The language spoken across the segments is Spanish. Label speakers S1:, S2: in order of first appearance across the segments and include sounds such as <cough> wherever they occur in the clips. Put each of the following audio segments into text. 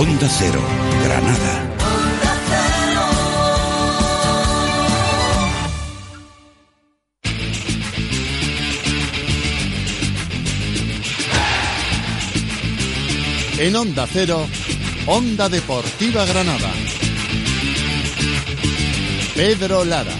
S1: Onda Cero, Granada.
S2: En Onda Cero, Onda Deportiva Granada. Pedro Lara.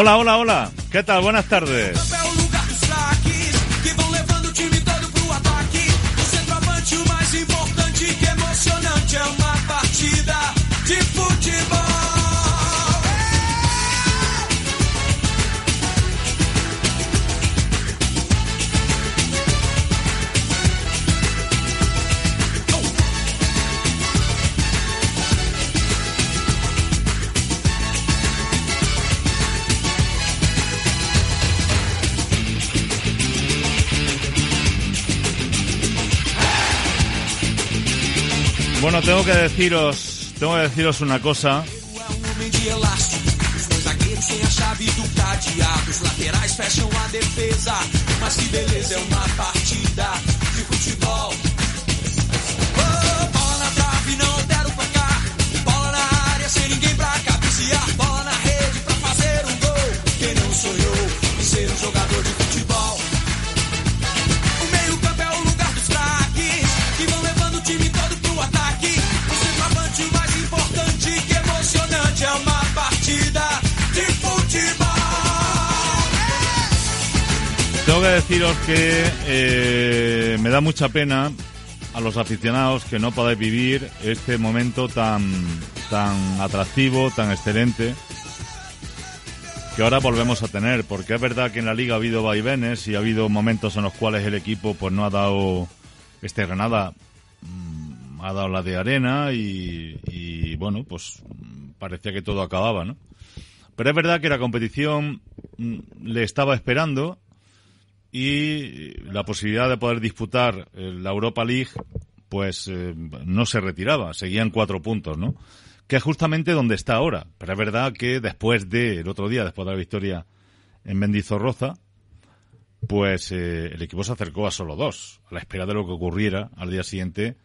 S3: Hola, hola, hola. ¿Qué tal? Buenas tardes. Bueno, tengo que deciros, tengo que deciros una cosa. Tengo que deciros que eh, me da mucha pena a los aficionados que no podáis vivir este momento tan, tan atractivo, tan excelente que ahora volvemos a tener, porque es verdad que en la liga ha habido vaivenes y ha habido momentos en los cuales el equipo pues no ha dado este Granada mm, ha dado la de arena y, y, bueno pues parecía que todo acababa, ¿no? Pero es verdad que la competición mm, le estaba esperando y la posibilidad de poder disputar eh, la Europa League pues eh, no se retiraba, seguían cuatro puntos, ¿no? Que es justamente donde está ahora. Pero es verdad que después de, el otro día, después de la victoria en Mendizorroza, pues eh, el equipo se acercó a solo dos, a la espera de lo que ocurriera al día siguiente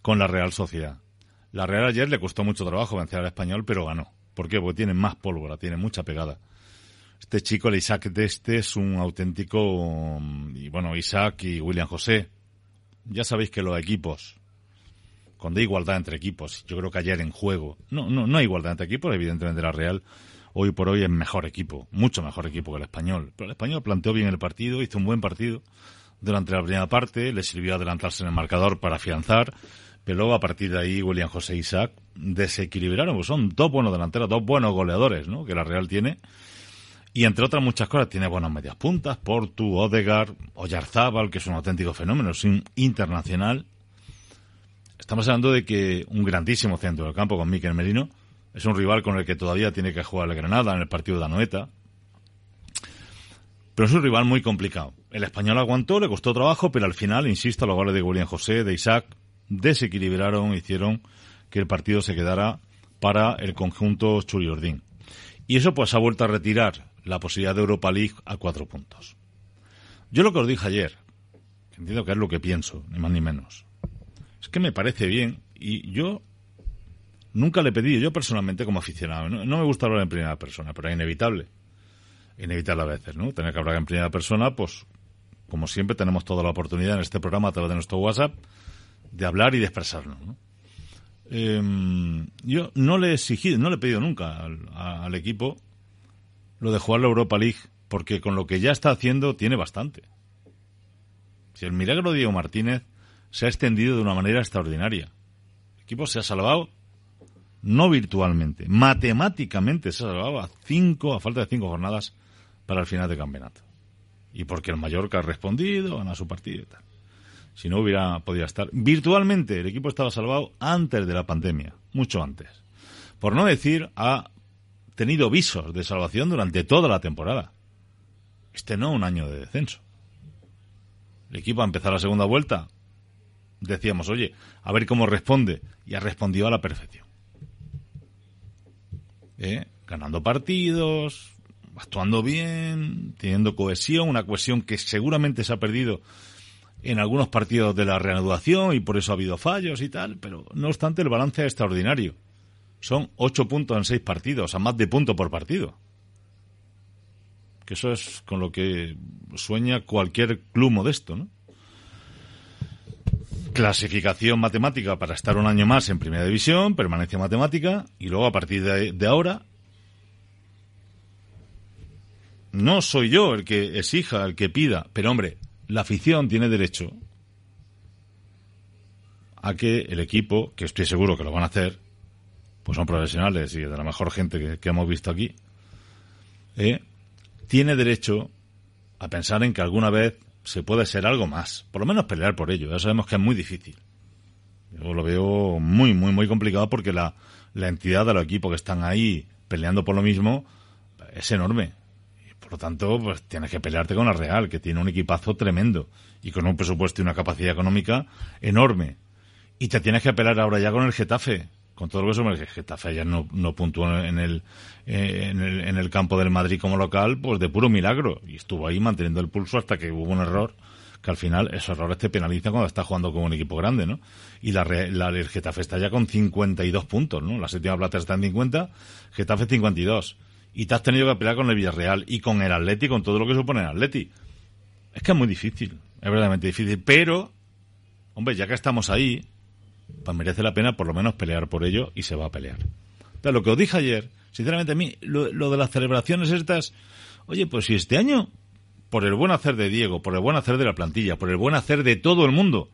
S3: con la Real Sociedad. La Real ayer le costó mucho trabajo vencer al español, pero ganó. ¿Por qué? Porque tiene más pólvora, tiene mucha pegada. Este chico, el Isaac de este, es un auténtico. mm, Y bueno, Isaac y William José. Ya sabéis que los equipos, cuando hay igualdad entre equipos, yo creo que ayer en juego, no, no, no hay igualdad entre equipos, evidentemente la Real hoy por hoy es mejor equipo, mucho mejor equipo que el español. Pero el español planteó bien el partido, hizo un buen partido durante la primera parte, le sirvió adelantarse en el marcador para afianzar, pero luego a partir de ahí William José e Isaac desequilibraron, pues son dos buenos delanteros, dos buenos goleadores, ¿no? Que la Real tiene. Y entre otras muchas cosas, tiene buenas medias puntas, Portu, Odegar, Oyarzábal, que es un auténtico fenómeno, es un internacional. Estamos hablando de que un grandísimo centro del campo con Miquel Merino es un rival con el que todavía tiene que jugar el Granada en el partido de Anoeta. Pero es un rival muy complicado. El español aguantó, le costó trabajo, pero al final, insisto, los goles de William José, de Isaac, desequilibraron, hicieron que el partido se quedara para el conjunto Churiordín. Y eso pues ha vuelto a retirar la posibilidad de Europa League a cuatro puntos. Yo lo que os dije ayer, que entiendo que es lo que pienso, ni más ni menos, es que me parece bien y yo nunca le he pedido, yo personalmente como aficionado, no, me gusta hablar en primera persona, pero es inevitable. Inevitable a veces, ¿no? Tener que hablar en primera persona, pues como siempre tenemos toda la oportunidad en este programa a través de nuestro WhatsApp de hablar y de expresarnos. ¿no? Em, yo no le he exigido, no le he pedido nunca al, equipo lo de jugar la Europa League, porque con lo que ya está haciendo tiene bastante. Si el milagro de Diego Martínez se ha extendido de una manera extraordinaria. El equipo se ha salvado no virtualmente, matemáticamente se ha salvado a cinco, a falta de cinco jornadas para el final de campeonato. Y porque el Mallorca ha respondido, gana su partido y tal. Si no hubiera podido estar. Virtualmente el equipo estaba salvado antes de la pandemia, mucho antes. Por no decir, ha tenido visos de salvación durante toda la temporada. Este no un año de descenso. El equipo a empezar la segunda vuelta. Decíamos, oye, a ver cómo responde. Y ha respondido a la perfección. ¿Eh? Ganando partidos, actuando bien, teniendo cohesión, una cohesión que seguramente se ha perdido en algunos partidos de la reanudación y por eso ha habido fallos y tal, pero no obstante el balance es extraordinario. Son ocho puntos en seis partidos, a más de punto por partido. Que eso es con lo que sueña cualquier club modesto, ¿no? Clasificación matemática para estar un año más en primera división, permanencia matemática, y luego a partir de, de ahora no soy yo el que exija, el que pida, pero hombre, la afición tiene derecho a que el equipo, que estoy seguro que lo van a hacer, pues son profesionales y de la mejor gente que, hemos visto aquí, eh, tiene derecho a pensar en que alguna vez se puede ser algo más, por lo menos pelear por ello. Ya sabemos que es muy difícil. Yo lo veo muy, muy, muy complicado porque la, la entidad de los equipos que están ahí peleando por lo mismo es enorme. Por lo tanto, pues tienes que pelearte con la Real, que tiene un equipazo tremendo y con un presupuesto y una capacidad económica enorme. Y te tienes que pelear ahora ya con el Getafe, con todo lo que somos. El Getafe ayer no, no puntuó en el, en el, en el campo del Madrid como local, pues de puro milagro. Y estuvo ahí manteniendo el pulso hasta que hubo un error que al final esos errores te penalizan cuando estás jugando con un equipo grande, ¿no? Y la, la el Getafe está ya con 52 puntos, ¿no? La séptima plata está en 50, Getafe 52 y te has tenido que pelear con el Villarreal y con el Atleti, con todo lo que supone el Atleti. Es que es muy difícil, es verdaderamente difícil, pero, hombre, ya que estamos ahí, merece la pena por lo menos pelear por ello y se va a pelear. Pero lo que os dije ayer, sinceramente a mí, lo, lo de las celebraciones estas, oye, pues si este año, por el buen hacer de Diego, por el buen hacer de la plantilla, por el buen hacer de todo el mundo,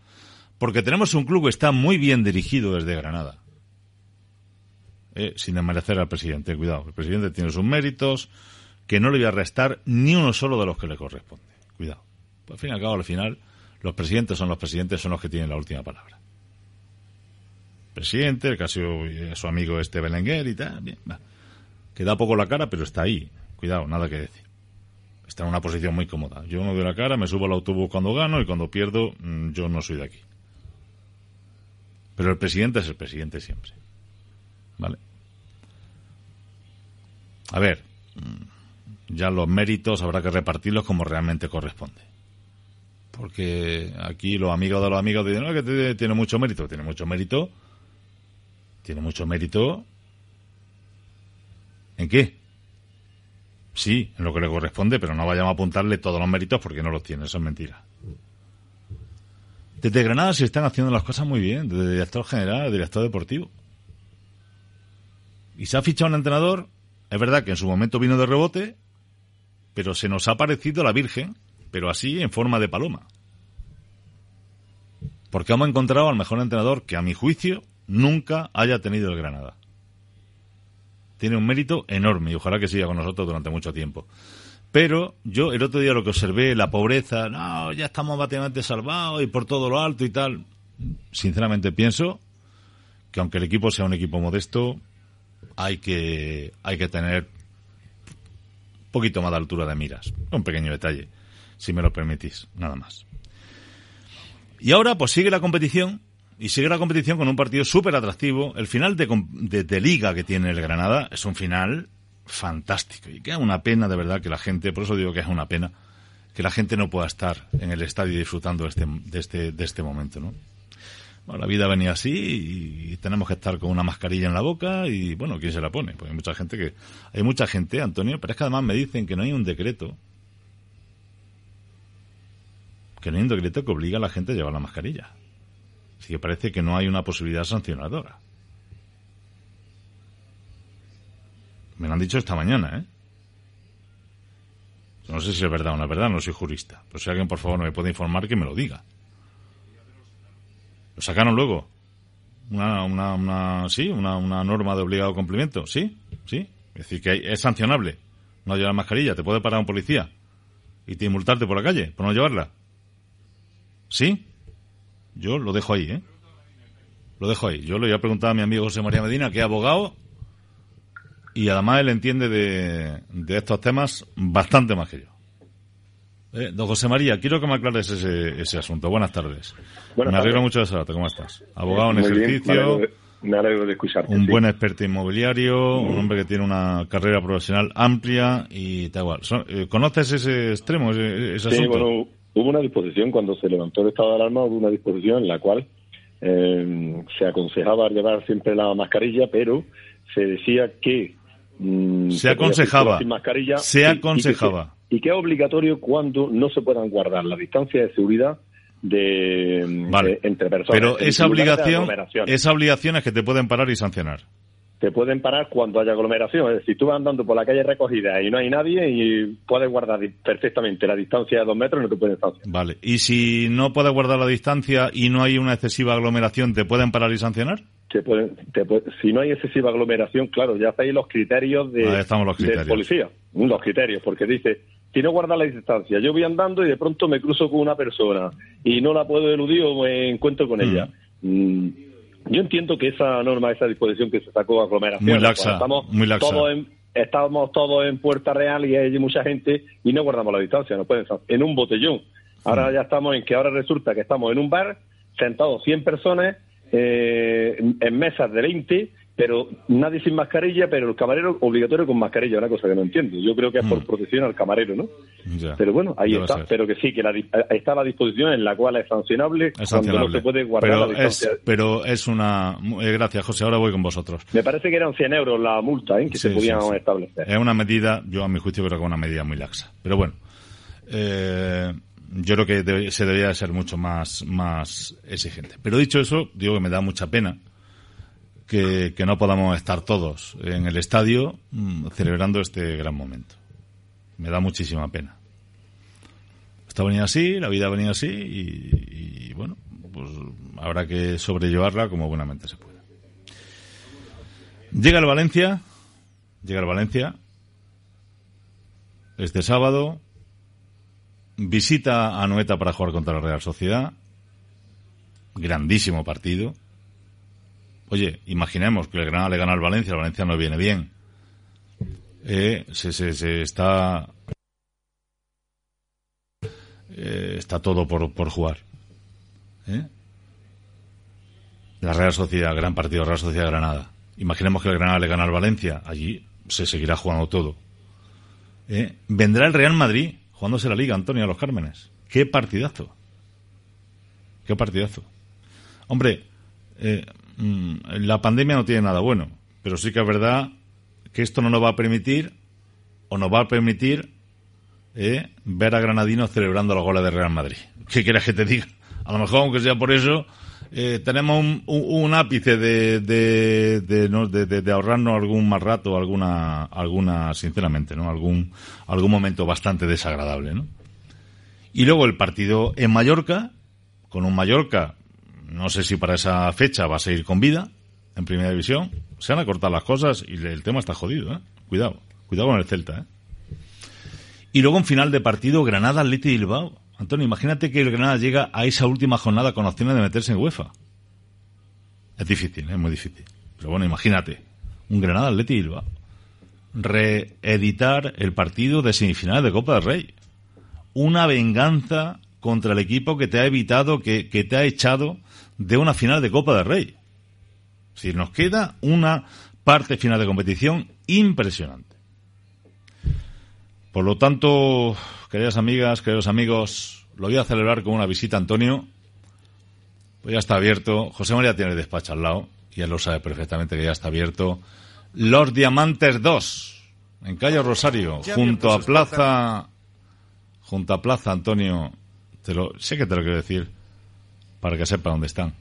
S3: porque tenemos un club que está muy bien dirigido desde Granada, eh, sin desmerecer al presidente. Cuidado, el presidente tiene sus méritos, que no le voy a restar ni uno solo de los que le corresponde. Cuidado. Pues, al fin y al cabo, al final, los presidentes son los presidentes, son los que tienen la última palabra. Presidente, el caso de su amigo este Belenguer y tal, bien, va. Que da poco la cara, pero está ahí. Cuidado, nada que decir. Está en una posición muy cómoda. Yo no doy la cara, me subo al autobús cuando gano y cuando pierdo, mm, yo no soy de aquí. Pero el presidente es el presidente siempre. ¿Vale? A ver, ya los méritos habrá que repartirlos como realmente corresponde. Porque aquí los amigos de los amigos dicen, no, que tiene mucho mérito. Tiene mucho mérito. Tiene mucho mérito. ¿En qué? Sí, en lo que le corresponde, pero no vayamos a apuntarle todos los méritos porque no los tiene. Eso es mentira. Desde Granada se están haciendo las cosas muy bien, desde director general, director deportivo. Y se ha fichado un entrenador es verdad que en su momento vino de rebote, pero se nos ha parecido la Virgen, pero así en forma de paloma. Porque hemos encontrado al mejor entrenador que a mi juicio nunca haya tenido el Granada. Tiene un mérito enorme y ojalá que siga con nosotros durante mucho tiempo. Pero yo el otro día lo que observé, la pobreza, no, ya estamos bastante salvados y por todo lo alto y tal. Sinceramente pienso que aunque el equipo sea un equipo modesto, hay que, hay que tener un poquito más de altura de miras. Un pequeño detalle, si me lo permitís, nada más. Y ahora, pues sigue la competición, y sigue la competición con un partido súper atractivo. El final de, de, liga que tiene el Granada es un final fantástico. Y queda una pena, de verdad, que la gente, por eso digo que es una pena, que la gente no pueda estar en el estadio disfrutando de este, de este, de este momento, ¿no? la vida venía así y tenemos que estar con una mascarilla en la boca y bueno, ¿quién se la pone? Pues hay mucha gente que, hay mucha gente, Antonio, pero es que además me dicen que no hay un decreto, que no hay un decreto que obliga a la gente a llevar la mascarilla. Así que parece que no hay una posibilidad sancionadora. Me lo han dicho esta mañana, ¿eh? No sé si es verdad o no es verdad, no soy jurista. Pero si alguien, por favor, me puede informar, que me lo diga. ¿Lo sacaron luego? Una, una, una, sí, una, una norma de obligado cumplimiento, ¿sí? ¿Sí? Es decir, que es sancionable no llevar mascarilla. Te puede parar un policía y te multarte por la calle por no llevarla. ¿Sí? Yo lo dejo ahí, ¿eh? Lo dejo ahí. Yo le voy a preguntar a mi amigo José María Medina, que es abogado, y además él entiende de, de estos temas bastante más que yo. Eh, don José María, quiero que me aclares ese, ese asunto. Buenas tardes. me alegro mucho de saludarte. ¿Cómo estás? Abogado en ejercicio.
S4: me, alegro de, escucharte.
S3: Un buen experto inmobiliario, un hombre que tiene una carrera profesional amplia y tal igual. Eh, ¿Conoces ese extremo, ese, ese
S4: sí, bueno, hubo una disposición cuando se levantó el estado de alarma, hubo una disposición en la cual eh, se aconsejaba llevar siempre la mascarilla, pero se decía que
S3: mm, se aconsejaba
S4: mascarilla
S3: se aconsejaba
S4: y que es obligatorio cuando no se puedan guardar la distancia de seguridad de, entre personas.
S3: Pero esa obligación, esa obligación es que te pueden parar y sancionar.
S4: Te pueden parar cuando haya aglomeración. Es decir, tú vas andando por la calle recogida y no hay nadie y puedes guardar perfectamente la distancia de dos metros y no te pueden sancionar.
S3: Vale. ¿Y si no puedes guardar la distancia y no hay una excesiva aglomeración, te pueden parar y sancionar?
S4: Te pueden, si no hay excesiva aglomeración, claro, ya estáis los criterios de,
S3: los criterios.
S4: de policía. Los criterios, porque dice, si no guarda la distancia, yo voy andando y de pronto me cruzo con una persona y no la puedo eludir o me encuentro con ella. Mm, yo entiendo que esa norma, esa disposición que se sacó a aglomeración,
S3: muy laxa,
S4: estamos
S3: muy laxa.
S4: Todos en, estamos todos en Puerta Real y hay mucha gente y no guardamos la distancia, no pueden estar en un botellón. Ahora mm. ya estamos en que ahora resulta que estamos en un bar, sentados 100 personas, eh, en mesas de 20 pero nadie sin mascarilla, pero el camarero obligatorio con mascarilla, una cosa que no entiendo. Yo creo que es por mm. protección al camarero, ¿no? Pero bueno, ahí está, pero que sí, que la, está la disposición en la cual es sancionable, cuando no se puede guardar
S3: pero
S4: la distancia.
S3: Es, pero es una... Eh, gracias, José, ahora voy con vosotros.
S4: Me parece que eran 100 euros la multa ¿eh? que se podían establecer.
S3: Es una medida, yo a mi juicio creo que es una medida muy laxa. Pero bueno, eh, yo creo que se debería ser mucho más, más exigente. Pero dicho eso, digo que me da mucha pena que, no podamos estar todos en el estadio mm, celebrando este gran momento. Me da muchísima pena. Esto venía así, la vida venía así y, bueno, pues habrá que sobrellevarla como buenamente se pueda. Llega el Valencia, llega el Valencia este sábado, visita a Noeta para jugar contra la Real Sociedad, grandísimo partido, Oye, imaginemos que el Granada le gana al Valencia, el Valencia no viene bien. Eh, se, se, está eh, está todo por, por jugar. ¿Eh? La Real Sociedad, gran partido, Real Sociedad Granada. Imaginemos que el Granada le gana al Valencia, allí se seguirá jugando todo. Vendrá el Real Madrid jugándose la Liga, Antonio, a los Cármenes. ¡Qué partidazo! ¡Qué partidazo! Hombre, eh, Mm, la pandemia no tiene nada bueno, pero sí que es verdad que esto no nos va a permitir, o nos va a permitir, eh, ver a Granadinos celebrando la goles de Real Madrid. ¿Qué quieres que te diga? A lo mejor, aunque sea por eso, eh, tenemos un, ápice de, de, de, ahorrarnos algún más rato, alguna, alguna, sinceramente, ¿no? Algún, algún momento bastante desagradable, ¿no? Y luego el partido en Mallorca, con un Mallorca no sé si para esa fecha va a seguir con vida en primera división. Se van a cortar las cosas y el tema está jodido, ¿eh? Cuidado, cuidado con el Celta, ¿eh? Y luego en final de partido, Granada, Atleti y Bilbao. Antonio, imagínate que el Granada llega a esa última jornada con opciones de meterse en UEFA. Es difícil, ¿eh? es muy difícil. Pero bueno, imagínate, un Granada, Atleti y Bilbao. Reeditar el partido de semifinales de Copa del Rey. Una venganza contra el equipo que te ha evitado, que, que te ha echado de una final de Copa del Rey. Si nos queda una parte final de competición impresionante. Por lo tanto, queridas amigas, queridos amigos, lo voy a celebrar con una visita a Antonio. Pues ya está abierto. José María tiene el despacho al lado y él lo sabe perfectamente que ya está abierto. Los Diamantes 2, en calle Rosario, junto a Plaza, junto a Plaza Antonio, te lo, sé que te lo quiero decir, para que sepa dónde están.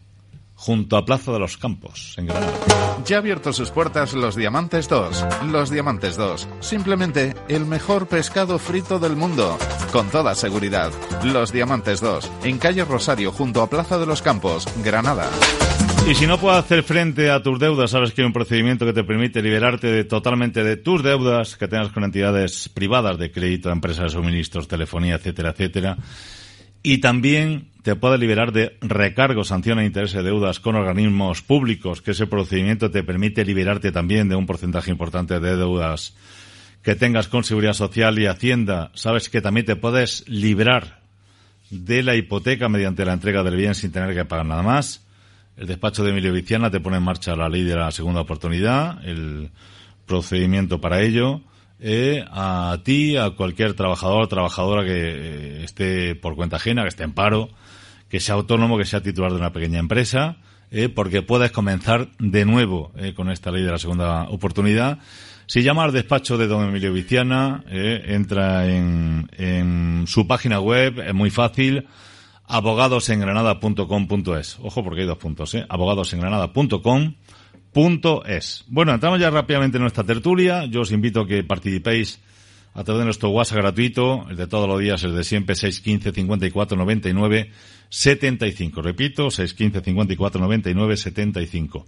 S3: junto a Plaza de los Campos, en Granada.
S5: Ya abierto sus puertas los Diamantes 2. Los Diamantes 2. Simplemente el mejor pescado frito del mundo. Con toda seguridad. Los Diamantes 2. En calle Rosario, junto a Plaza de los Campos, Granada.
S3: Y si no puedes hacer frente a tus deudas, sabes que hay un procedimiento que te permite liberarte de, totalmente de tus deudas que tengas con entidades privadas de crédito, empresas de suministros, telefonía, etcétera, etcétera. Y también te puede liberar de recargo, sanción e interés de deudas con organismos públicos, que ese procedimiento te permite liberarte también de un porcentaje importante de deudas que tengas con Seguridad Social y Hacienda. Sabes que también te puedes librar de la hipoteca mediante la entrega del bien sin tener que pagar nada más. El despacho de Emilio Viciana te pone en marcha la ley de la segunda oportunidad, el procedimiento para ello eh, a ti, a cualquier trabajador o trabajadora que eh, esté por cuenta ajena, que esté en paro, que sea autónomo, que sea titular de una pequeña empresa, eh, porque puedes comenzar de nuevo eh, con esta ley de la segunda oportunidad. Si llama al despacho de don Emilio Viciana, eh, entra en, en su página web, es muy fácil, abogadosengranada.com.es. Ojo porque hay dos puntos, ¿eh? abogadosengranada.com punto es. Bueno, entramos ya rápidamente en nuestra tertulia. Yo os invito a que participéis a través de nuestro WhatsApp gratuito, el de todos los días, el de siempre, 615 54 99 75. Repito, 615 54 99 75.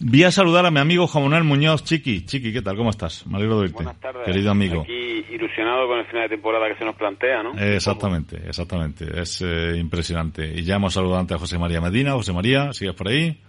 S3: Vi a saludar a mi amigo Juan Manuel Muñoz, Chiqui. Chiqui, ¿qué tal? ¿Cómo estás? Me alegro de oírte.
S6: Buenas tardes.
S3: Querido amigo.
S6: Aquí ilusionado con el final de temporada que se nos plantea, ¿no?
S3: Eh, exactamente, exactamente. Es eh, impresionante. Y ya hemos saludado antes a José María Medina. José María, ¿sigues por ahí?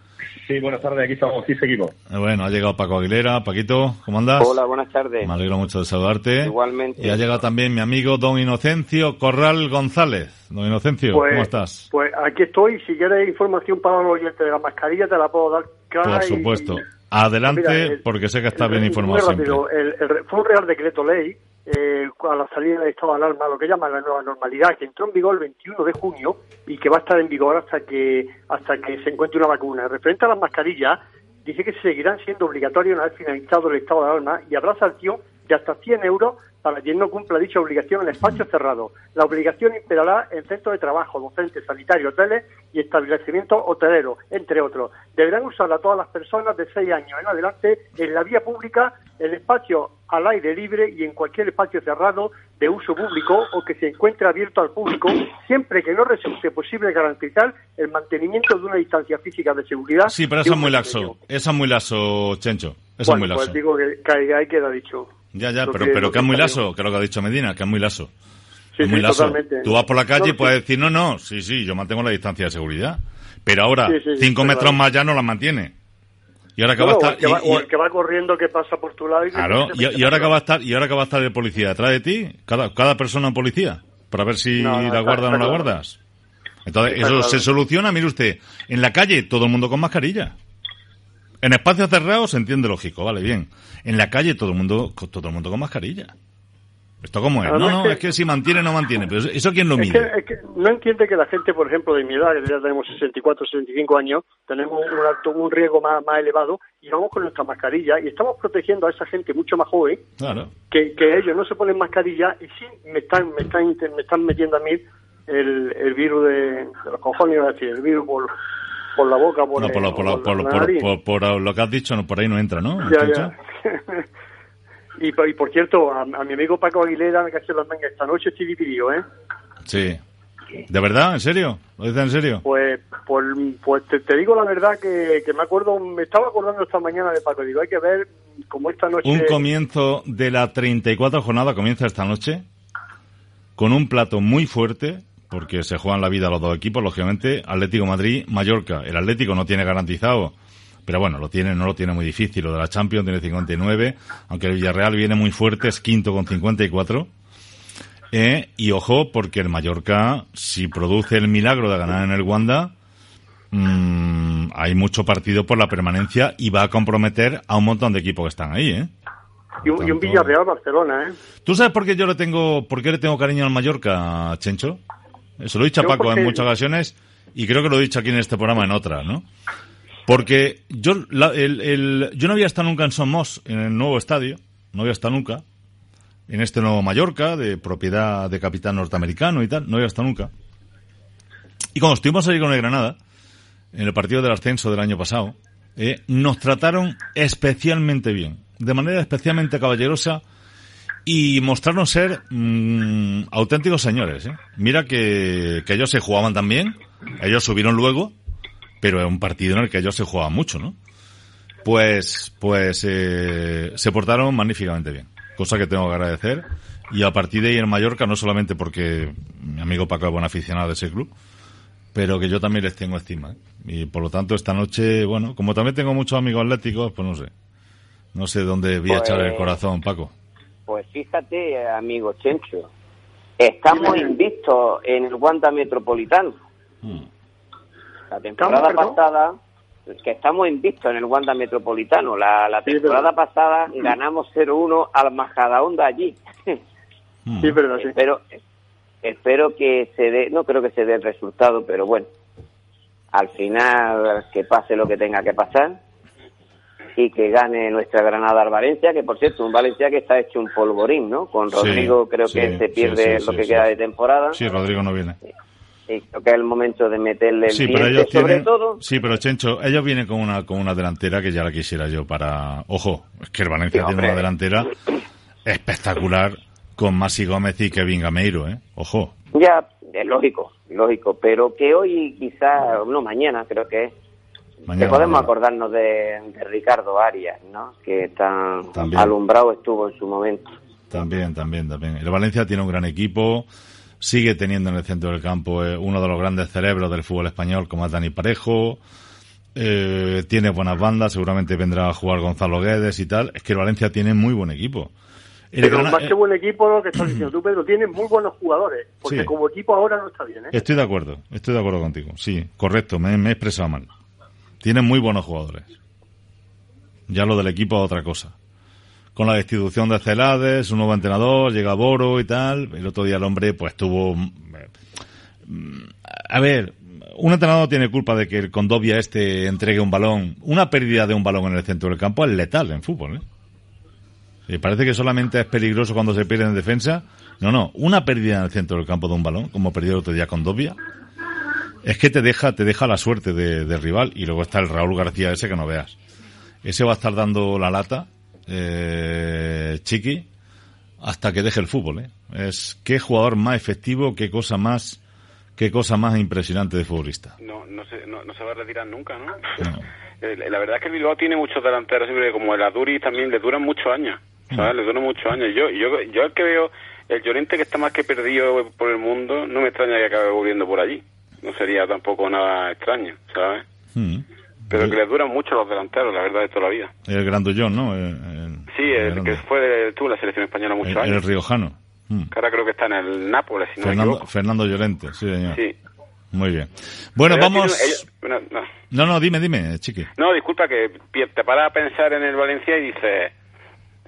S4: Sí, buenas tardes, aquí estamos, sí seguimos.
S3: Eh, Bueno, ha llegado Paco Aguilera. Paquito, ¿cómo andas?
S7: Hola, buenas tardes.
S3: Me alegro mucho de saludarte.
S7: Igualmente.
S3: Y ha llegado también mi amigo don Inocencio Corral González. Don Inocencio,
S8: Pues-
S3: ¿cómo estás?
S8: Pues aquí estoy. Si quieres información para los oyentes de la mascarilla, te la puedo dar cara
S3: Por supuesto.
S8: y-
S3: Adelante,
S8: Mira, el-
S3: porque sé que está bien informado
S8: muy
S3: siempre.
S8: rápido, el- el- fue un Real Decreto Ley eh, a la salida del estado de alarma, lo que llaman la nueva normalidad, que entró en vigor el 21 de junio y que va a estar en vigor hasta que hasta que se encuentre una vacuna. Referente a las mascarillas, dice que seguirán siendo obligatorias una vez finalizado el estado de alarma y habrá sanción de hasta 100 euros para quien no cumpla dicha obligación en espacios cerrados. La obligación imperará en centros de trabajo, docentes, sanitarios, hoteles y establecimientos hoteleros, entre otros. Deberán usarla todas las personas de 6 años en adelante en la vía pública, en espacios al aire libre y en cualquier espacio cerrado de uso público o que se encuentre abierto al público, siempre que no resulte posible garantizar el mantenimiento de una distancia física de seguridad.
S3: Sí, pero eso es muy laxo. Eso es muy laxo, Chencho. Eso
S8: Bueno,
S3: es muy
S8: pues
S3: laxo.
S8: digo que, que ahí queda dicho.
S3: Ya, ya, pero,
S8: que-
S3: pero que es muy laso, que es lo que ha dicho Medina, que es muy laso.
S8: Sí,
S3: es muy
S8: sí,
S3: laso.
S8: totalmente.
S3: Tú vas por la calle
S8: No,
S3: y
S8: sí.
S3: puedes decir, no, no, sí, sí, yo mantengo la distancia de seguridad. Pero ahora, cinco metros más ya no la mantiene. Y ahora que
S8: No,
S3: va a estar...
S8: el que va,
S3: y-
S8: o el que va corriendo que pasa por tu lado y
S3: Claro, y, ahora que va a estar, y ahora que va a estar el policía detrás de ti, cada, cada persona un policía, para ver si
S8: No,
S3: la guardas o no la guardas. Entonces, eso se soluciona, mire usted, en la calle todo el mundo con mascarilla. En espacios cerrados se entiende lógico, vale, bien. En la calle todo el mundo, todo el mundo con mascarilla. ¿Esto cómo es?
S8: Además
S3: No, no,
S8: que-
S3: es que si mantiene, no mantiene. Pero eso- quién lo
S8: Es
S3: mide.
S8: que, es que no entiende que la gente, por ejemplo, de mi edad, que ya tenemos 64, 65 años, tenemos un, alto, un riesgo más, más elevado y vamos con nuestra mascarilla y estamos protegiendo a esa gente mucho más joven
S3: Claro.
S8: que, que ellos no se ponen mascarilla y sí me están, me están, me están metiendo a mí el, el virus de, de los cojones, el virus por, por la boca, por,
S3: No, por lo, por lo-
S8: por la
S3: por- por- por lo que has dicho, no, por ahí no entra, ¿no?
S8: Ya, ya. <laughs> y, por- y por cierto, a, a mi amigo Paco Aguilera me caché las mangas esta noche estoy dividido, ¿eh?
S3: Sí. ¿De verdad? ¿En serio? ¿Lo dices en serio?
S8: Pues, pues, pues te, te digo la verdad que, que me acuerdo, me estaba acordando esta mañana de Paco. Digo, hay que ver cómo esta noche.
S3: Un comienzo de la 34 jornada comienza esta noche con un plato muy fuerte porque se juegan la vida los dos equipos, lógicamente, Atlético Madrid, Mallorca. El Atlético no tiene garantizado, pero bueno, lo tiene, no lo tiene muy difícil. Lo de la Champions tiene 59, aunque el Villarreal viene muy fuerte, es quinto con 54. Eh, y ojo, porque el Mallorca, si produce el milagro de ganar en el Wanda, mm, hay mucho partido por la permanencia y va a comprometer a un montón de equipos que están ahí, ¿eh?
S8: y, un, y un Villarreal Barcelona, ¿eh?
S3: ¿Tú sabes por qué yo le tengo, por qué le tengo cariño al Mallorca, Chencho? Eso lo he dicho a Paco
S8: porque-
S3: en muchas ocasiones y creo que lo he dicho aquí en este programa en otras, ¿no? Porque yo, la- el- el- yo no había estado nunca en Somos, en el nuevo estadio, no había estado nunca, en este nuevo Mallorca, de propiedad de capitán norteamericano y tal, no había estado nunca. Y cuando estuvimos ahí con el Granada, en el partido del ascenso del año pasado, eh, nos trataron especialmente bien, de manera especialmente caballerosa y mostraron ser mm, auténticos señores. ¿eh? Mira que, que ellos se jugaban también, ellos subieron luego, pero es un partido en el que ellos se jugaban mucho, ¿no? Pues, pues eh, se portaron magníficamente bien, cosa que tengo que agradecer. Y a partir de ahí en Mallorca, no solamente porque mi amigo Paco es buen aficionado de ese club, pero que yo también les tengo estima. ¿eh? Y por lo tanto, esta noche, bueno, como también tengo muchos amigos atléticos, pues no sé. No sé dónde voy a echar el
S7: Pues-
S3: corazón, Paco.
S7: Pues fíjate, amigo Chencho, estamos invictos en el Wanda Metropolitano.
S3: Hmm.
S7: La temporada pasada, que estamos invictos en el Wanda Metropolitano. La, la temporada pasada ganamos 0-1 al Majadahonda allí.
S3: Hmm.
S8: Sí, verdad, sí.
S7: espero, espero que se dé, no creo que se dé el resultado, pero bueno, al final que pase lo que tenga que pasar y que gane nuestra Granada al Valencia, que por cierto, un Valencia que está hecho un polvorín, ¿no? Con
S3: Sí,
S7: Rodrigo creo
S3: sí,
S7: que se pierde
S3: sí,
S7: lo que queda de temporada
S3: Sí, Rodrigo no viene.
S7: y creo que es el momento de meterle el
S3: Sí, pero ellos
S7: sobre
S3: tienen,
S7: todo.
S3: sí, pero Chencho, ellos vienen con una con una delantera que ya la quisiera yo para, ojo, es que el Valencia tiene una delantera espectacular con Masi Gómez y Kevin Gameiro, eh. Ojo.
S7: Ya, es lógico, lógico, pero que hoy quizás, no mañana creo que es,
S3: Mañana,
S7: que podemos
S3: mañana.
S7: acordarnos de, de Ricardo Arias, ¿no? Que tan
S3: También.
S7: alumbrado estuvo en su momento.
S3: También, también, también. El Valencia tiene un gran equipo, sigue teniendo en el centro del campo eh, uno de los grandes cerebros del fútbol español, como es Dani Parejo. Eh, tiene buenas bandas, seguramente vendrá a jugar Gonzalo Guedes y tal. Es que el Valencia tiene muy buen equipo. El
S8: Pero
S3: Grana-
S8: más que buen equipo, lo que estás <clears throat> diciendo tú, Pedro, tiene muy buenos jugadores. Porque
S3: Sí.
S8: como equipo ahora no está bien, ¿eh?
S3: Estoy de acuerdo, estoy de acuerdo contigo. Sí, correcto, me, me he expresado mal. Tienen muy buenos jugadores. Ya lo del equipo es otra cosa. Con la destitución de Celades, un nuevo entrenador, llega Boro y tal. El otro día el hombre pues tuvo... mm, A ver, un entrenador tiene culpa de que el Condovia este entregue un balón. Una pérdida de un balón en el centro del campo es letal en fútbol, ¿eh? Y parece que solamente es peligroso cuando se pierde en defensa. No, no. Una pérdida en el centro del campo de un balón, como perdió el otro día con Dobia, es que te deja, te deja la suerte de- del rival. Y luego está el Raúl García ese que no veas. Ese va a estar dando la lata, eh, Chiqui, hasta que deje el fútbol, ¿eh? Es qué jugador más efectivo, qué cosa más, qué cosa más impresionante de futbolista.
S6: No, no, se, no, no se va a retirar nunca, ¿no?
S3: No. <laughs>
S6: Eh, La verdad es que el Bilbao tiene muchos delanteros, como el Aduri también le duran muchos años, ¿sabes? Le duran muchos años. Yo, yo, yo el que veo, el Llorente que está más que perdido por el mundo, no me extraña que acabe volviendo por allí. No sería tampoco nada extraño, ¿sabes?
S3: Mm.
S6: Pero que le duran mucho los delanteros, la verdad, de toda la vida.
S3: El grandullón, ¿no? El, el-
S6: Sí, el,
S3: el
S6: que fue tuvo la selección española muchos
S3: el, el
S6: años.
S3: riojano. Mm.
S6: Que ahora creo que está en el Nápoles, si no me
S3: Fernando,
S6: equivoco.
S3: Fernando Llorente, sí, señor.
S6: Sí.
S3: Muy bien. Bueno,
S6: Pero
S3: vamos.
S6: tiene- ellos- bueno, no.
S3: No, no, dime, dime, chiqui.
S6: No, disculpa que te paras a pensar en el Valencia y dices,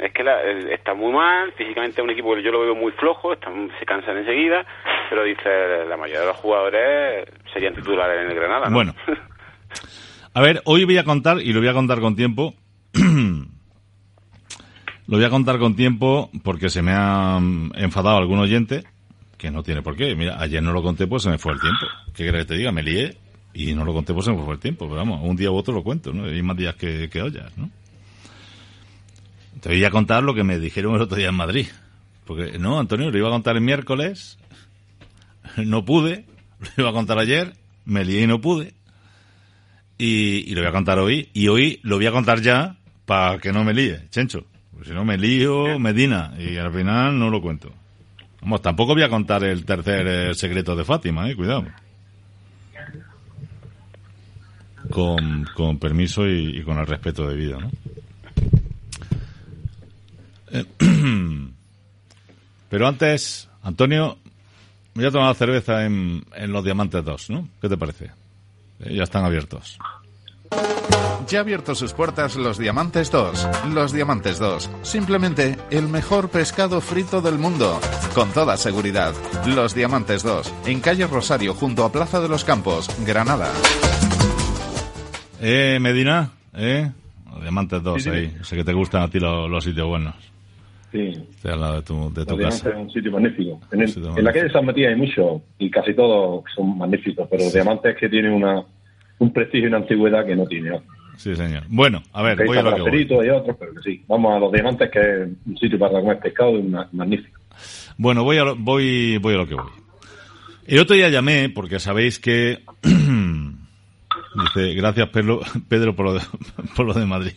S6: es que la- el- está muy mal, físicamente es un equipo que yo lo veo muy flojo, se cansan enseguida, pero dice la mayoría de los jugadores serían titulares en el Granada. ¿no?
S3: Bueno. <laughs> A ver, hoy voy a contar, y lo voy a contar con tiempo. <clears throat> lo voy a contar con tiempo porque se me ha mm, enfadado algún oyente, que no tiene por qué. Mira, ayer no lo conté, pues se me fue el tiempo. ¿Qué querés que te diga? Me lié y no lo conté, pues se me fue el tiempo. Pero vamos, un día u otro lo cuento, ¿no? Hay más días que, que ollas, ¿no? Te voy a contar lo que me dijeron el otro día en Madrid. Porque, no, Antonio, lo iba a contar el miércoles, no pude, lo iba a contar ayer, me lié y no pude. Y, y lo voy a contar hoy. Y hoy lo voy a contar ya para que no me líe, Chencho. Si no me lío, Medina. Y al final no lo cuento. Vamos, tampoco voy a contar el tercer eh, secreto de Fátima, eh, cuidado. Con, con permiso y, y con el respeto debido, ¿no? Eh, <clears throat> Pero antes, Antonio, voy a tomar la cerveza en, en los Diamantes 2, ¿no? ¿Qué te parece? Eh, ya están abiertos.
S5: Ya ha abierto sus puertas los Diamantes 2. Los Diamantes 2. Simplemente el mejor pescado frito del mundo. Con toda seguridad. Los Diamantes 2. En calle Rosario, junto a Plaza de los Campos, Granada.
S3: Eh, Medina, ¿eh? Los Diamantes 2,
S4: Sí, sí.
S3: ahí. Sé que te gustan a ti los, los sitios buenos.
S4: Sí,
S3: Estoy al lado de tu, de tu casa.
S4: es un sitio magnífico. En, el-
S3: Sitio
S4: en la calle de San Matías hay muchos y casi todos son magníficos, pero Diamantes es que tiene una, un prestigio y una antigüedad que no tiene otro.
S3: Sí, señor. Bueno, a ver, voy a lo que voy.
S4: Y otros, pero que sí. Vamos a los diamantes, que es un sitio para comer pescado y una- magnífico.
S3: Bueno, voy a lo, voy, voy a lo que voy. El otro día llamé porque sabéis que <clears throat> dice gracias Pedro, Pedro por lo de, <laughs> por lo de Madrid.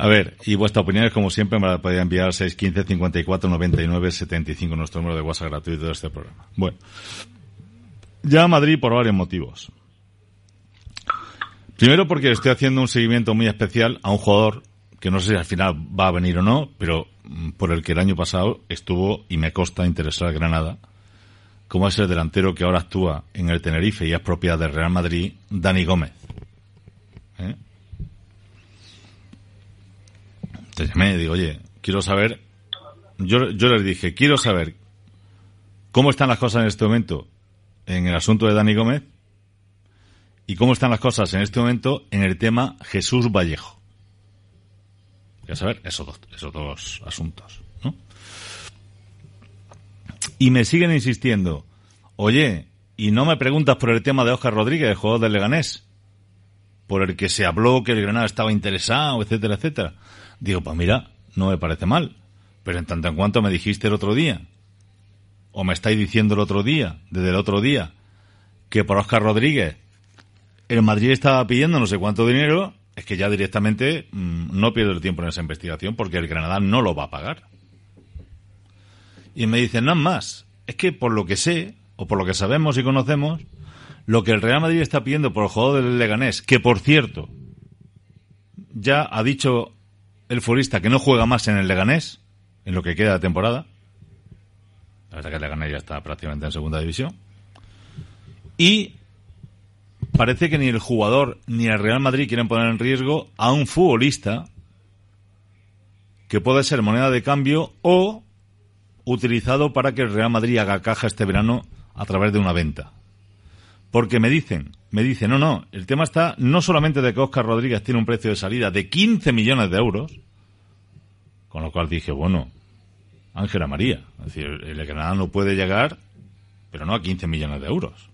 S3: A ver, y vuestra opinión es como siempre me la podéis enviar al 615 54 99 75 nuestro número de WhatsApp gratuito de este programa. Bueno, ya a Madrid por varios motivos. Primero porque estoy haciendo un seguimiento muy especial a un jugador que no sé si al final va a venir o no, pero mm, por el que el año pasado estuvo y me consta interesar Granada, como es el delantero que ahora actúa en el Tenerife y es propiedad del Real Madrid, Dani Gómez. ¿Eh? Te llamé digo, oye, quiero saber, yo, yo les dije, quiero saber cómo están las cosas en este momento en el asunto de Dani Gómez y cómo están las cosas en este momento en el tema Jesús Vallejo. Quiero saber esos dos, esos dos asuntos, ¿no? Y me siguen insistiendo, oye, y no me preguntas por el tema de Oscar Rodríguez, el jugador del Leganés, por el que se habló que el Granada estaba interesado, etcétera, etcétera. Digo, pues mira, no me parece mal, pero en tanto en cuanto me dijiste el otro día, o me estáis diciendo el otro día, desde el otro día, que por Oscar Rodríguez el Madrid estaba pidiendo no sé cuánto dinero, es que ya directamente mm, no pierdo el tiempo en esa investigación porque el Granada no lo va a pagar. Y me dicen, es más, es que por lo que sé, o por lo que sabemos y conocemos, lo que el Real Madrid está pidiendo por el jugador del Leganés, que por cierto, ya ha dicho el futbolista que no juega más en el Leganés, en lo que queda de temporada. La verdad que el Leganés ya está prácticamente en segunda división. Y parece que ni el jugador ni el Real Madrid quieren poner en riesgo a un futbolista que puede ser moneda de cambio o utilizado para que el Real Madrid haga caja este verano a través de una venta. Porque me dicen, me dicen, no, no, el tema está no solamente de que Oscar Rodríguez tiene un precio de salida de 15 millones de euros, con lo cual dije, bueno, Ángela María, es decir, el Granada no puede llegar, pero no a 15 millones de euros.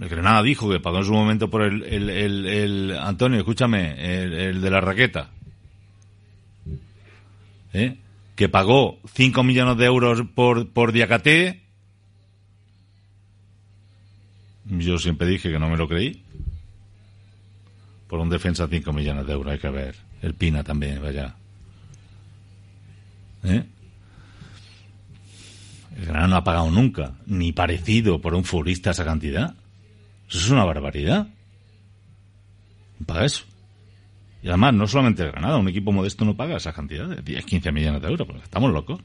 S3: El Granada dijo que pagó en su momento por el, el, el, el- Antonio, escúchame, el, de la raqueta. ¿Eh? Que pagó 5 millones de euros por, por Diacate. Yo siempre dije que no me lo creí. Por un defensa 5 millones de euros, hay que ver. El Pina también, vaya. ¿Eh? El Granada no ha pagado nunca, ni parecido por un futbolista esa cantidad. Eso es una barbaridad. Paga eso. Y además, no solamente el Granada, un equipo modesto no paga esa cantidad de 10, 15 millones de euros, porque estamos locos.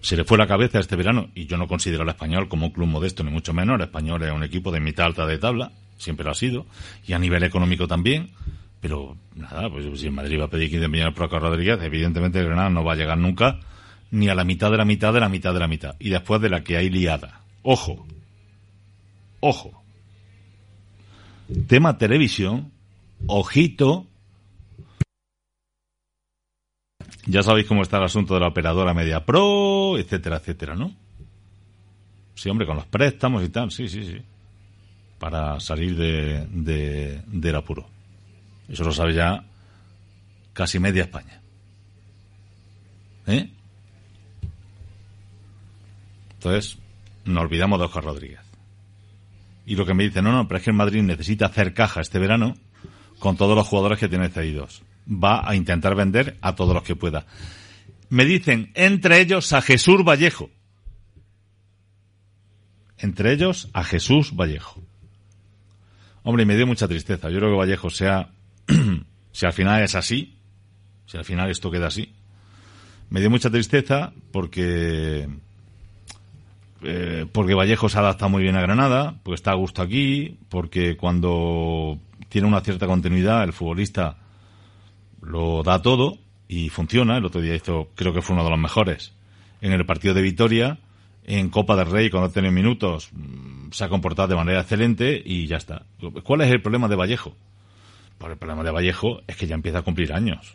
S3: Se le fue la cabeza este verano, y yo no considero al español como un club modesto, ni mucho menos. El español es un equipo de mitad alta de tabla, siempre lo ha sido, y a nivel económico también. Pero nada, pues si el Madrid va a pedir 15 millones por Oscar Rodríguez, evidentemente el Granada no va a llegar nunca ni a la mitad de la mitad de la mitad de la mitad. Y después de la que hay liada. Ojo. Ojo. Tema televisión. Ojito. Ya sabéis cómo está el asunto de la operadora Media Pro, etcétera, etcétera, ¿no? Sí, hombre, con los préstamos y tal, sí, sí, sí. Para salir de, de, del apuro. Eso lo sabe ya casi media España. ¿Eh? Entonces, nos olvidamos de Oscar Rodríguez. Y lo que me dice, no, no, pero es que el Madrid necesita hacer caja este verano con todos los jugadores que tiene cedidos. Va a intentar vender a todos los que pueda. Me dicen, entre ellos a Jesús Vallejo. Entre ellos a Jesús Vallejo. Hombre, me dio mucha tristeza. Yo creo que Vallejo sea, <clears throat> si al final es así, si al final esto queda así, me dio mucha tristeza porque eh, porque Vallejo se adapta muy bien a Granada, porque está a gusto aquí, porque cuando tiene una cierta continuidad el futbolista lo da todo y funciona. El otro día hizo, creo que fue uno de los mejores en el partido de Vitoria. En Copa del Rey, cuando ha tenido minutos, mm, se ha comportado de manera excelente y ya está. ¿Cuál es el problema de Vallejo? Pues el problema de Vallejo es que ya empieza a cumplir años.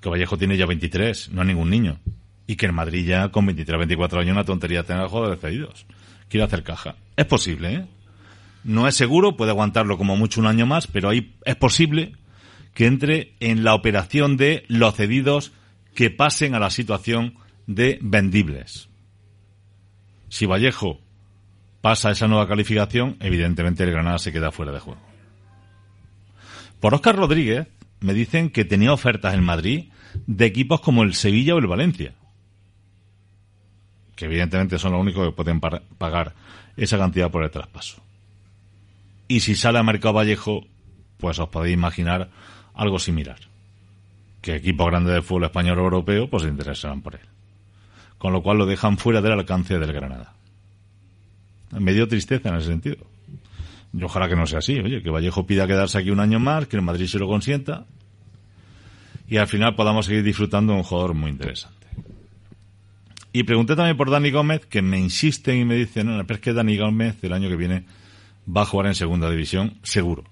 S3: Que Vallejo tiene ya 23, no es ningún niño. Y que el Madrid ya con 23 o 24 años una tontería el juego de cedidos. Quiere hacer caja. Es posible, ¿eh? No es seguro, puede aguantarlo como mucho un año más, pero ahí es posible que entre en la operación de los cedidos que pasen a la situación de vendibles. Si Vallejo pasa esa nueva calificación, evidentemente el Granada se queda fuera de juego. Por Oscar Rodríguez, me dicen que tenía ofertas en Madrid de equipos como el Sevilla o el Valencia. Que evidentemente son los únicos que pueden pagar esa cantidad por el traspaso. Y si sale a Mercado Vallejo, pues os podéis imaginar algo similar. Que equipos grandes de fútbol español o europeo pues se interesarán por él. Con lo cual lo dejan fuera del alcance del Granada. Me dio tristeza en ese sentido. Y ojalá que no sea así, oye, que Vallejo pida quedarse aquí un año más, que el Madrid se lo consienta y al final podamos seguir disfrutando de un jugador muy interesante. Y pregunté también por Dani Gómez, que me insisten y me dicen, no, pero es que Dani Gómez el año que viene va a jugar en segunda división, seguro.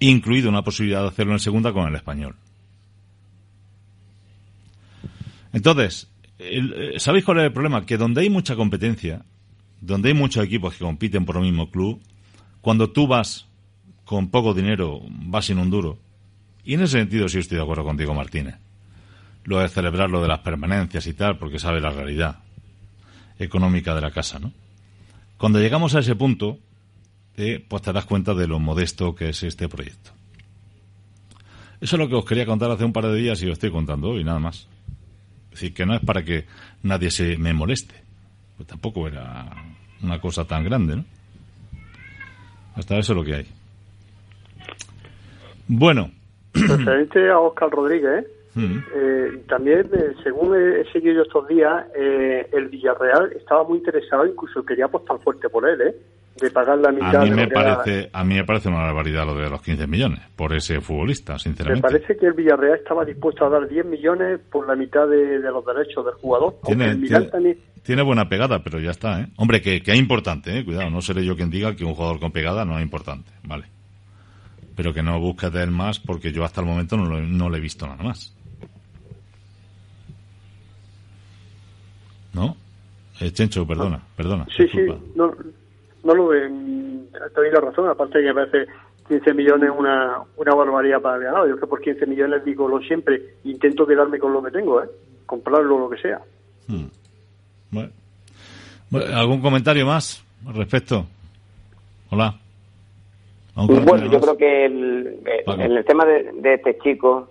S3: Incluido una posibilidad de hacerlo en segunda con el español. Entonces, eh, ¿sabéis cuál es el problema? Que donde hay mucha competencia, donde hay muchos equipos que compiten por el mismo club, cuando tú vas con poco dinero, vas sin un duro, y en ese sentido sí estoy de acuerdo contigo, Martínez. Lo de celebrar lo de las permanencias y tal, porque sabe la realidad económica de la casa, ¿no? Cuando llegamos a ese punto, eh, pues te das cuenta de lo modesto que es este proyecto. Eso es lo que os quería contar hace un par de días y os estoy contando hoy, nada más. Es decir, que no es para que nadie se me moleste. Pues tampoco era una cosa tan grande, ¿no? Hasta eso es lo que hay. Bueno,
S8: Referente a Oscar Rodríguez, mm. eh, también, eh, según he, seguido yo estos días, eh, el Villarreal estaba muy interesado, incluso quería apostar fuerte por él, ¿eh? De pagar la mitad.
S3: A mí, me parece, a mí me parece una barbaridad lo de los 15 millones por ese futbolista, sinceramente.
S8: Me parece que el Villarreal estaba dispuesto a dar 10 millones por la mitad de, los derechos del jugador.
S3: Tiene, buena pegada, pero ya está. ¿eh? Hombre, que, que es importante, ¿eh? cuidado, no seré yo quien diga que un jugador con pegada no es importante. Vale pero que no busques de él más porque yo hasta el momento no, lo, no le he visto nada más. ¿No? Eh, Chencho, perdona, perdona.
S8: Sí, sí, no, no lo ve. Tenéis la razón, aparte que me parece 15 millones una, una barbaridad para el ganado. Yo que por 15 millones digo lo siempre, intento quedarme con lo que tengo, ¿eh? comprarlo lo que sea. Hmm.
S3: Bueno. ¿Algún comentario más al respecto? Hola.
S7: Bueno, yo creo que el, eh, en el tema de, este chico,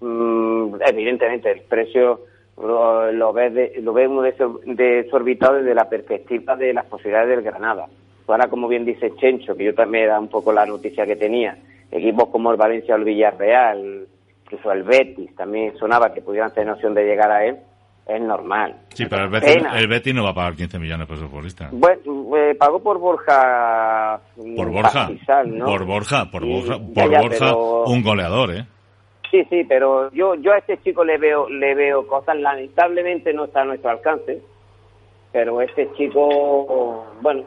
S7: mm, evidentemente el precio lo, lo ve lo ve uno desorbitado desde la perspectiva de las posibilidades del Granada. Ahora, como bien dice Chencho, que yo también era un poco la noticia que tenía, equipos como el Valencia o el Villarreal, incluso el Betis, también sonaba que pudieran tener opción de llegar a él es normal.
S3: Sí, pero el Betis, el Betis, no va a pagar 15 millones por su futbolista.
S7: Bueno, eh, pagó por Borja.
S3: Por Borja. Por Borja, por Borja, por Borja un goleador, ¿eh?
S7: Sí, sí, pero yo yo a este chico le veo le veo cosas lamentablemente no está a nuestro alcance, pero este chico, bueno,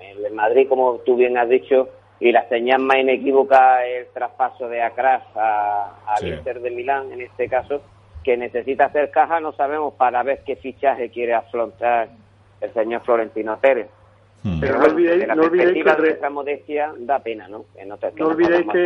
S7: el Madrid como tú bien has dicho y la señal más inequívoca el traspaso de Acras al Inter de Milán en este caso que necesita hacer caja, no sabemos para ver qué fichaje quiere afrontar el señor Florentino Pérez.
S8: Hmm. Pero no olvidéis, no olvidéis que
S7: esa modestia da pena, ¿no? Que no,
S8: no olvidéis que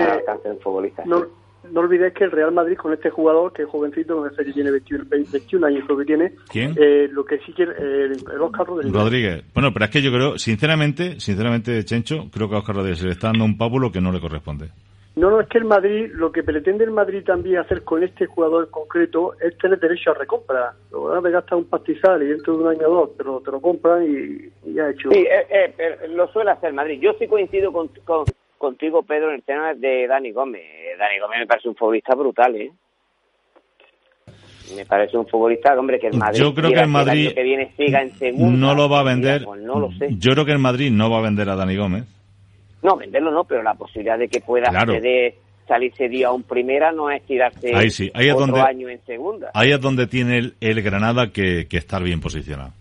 S8: no, no, olvidéis que el Real Madrid con este jugador que es jovencito, con que tiene 21, 21 años lo que tiene,
S3: ¿Quién?
S8: Eh, lo que sí quiere el, Oscar Rodríguez.
S3: Rodríguez. Bueno, pero es que yo creo, sinceramente, sinceramente, Chencho, creo que a Oscar Rodríguez se le está dando un pábulo que no le corresponde.
S8: No, no, es que el Madrid, lo que pretende el Madrid también hacer con este jugador en concreto es tener derecho a recompra. Lo van a gastar un pastizal y dentro de un año o dos te lo, te lo compran y, ya hecho.
S7: Sí, eh, eh, lo suele hacer el Madrid. Yo sí coincido con, contigo, Pedro, en el tema de Dani Gómez. Dani Gómez me parece un futbolista brutal, ¿eh? Me parece un futbolista, hombre, que el Madrid.
S3: Yo creo que el Madrid.
S7: que viene siga en segunda,
S3: no lo va a vender.
S7: Pues no lo sé.
S3: Yo creo que el Madrid no va a vender a Dani Gómez
S7: no, venderlo no, pero la posibilidad de que pueda salirse día a un primera no es tirarse otro año en segunda.
S3: Ahí es donde tiene el, Granada que, estar bien posicionado.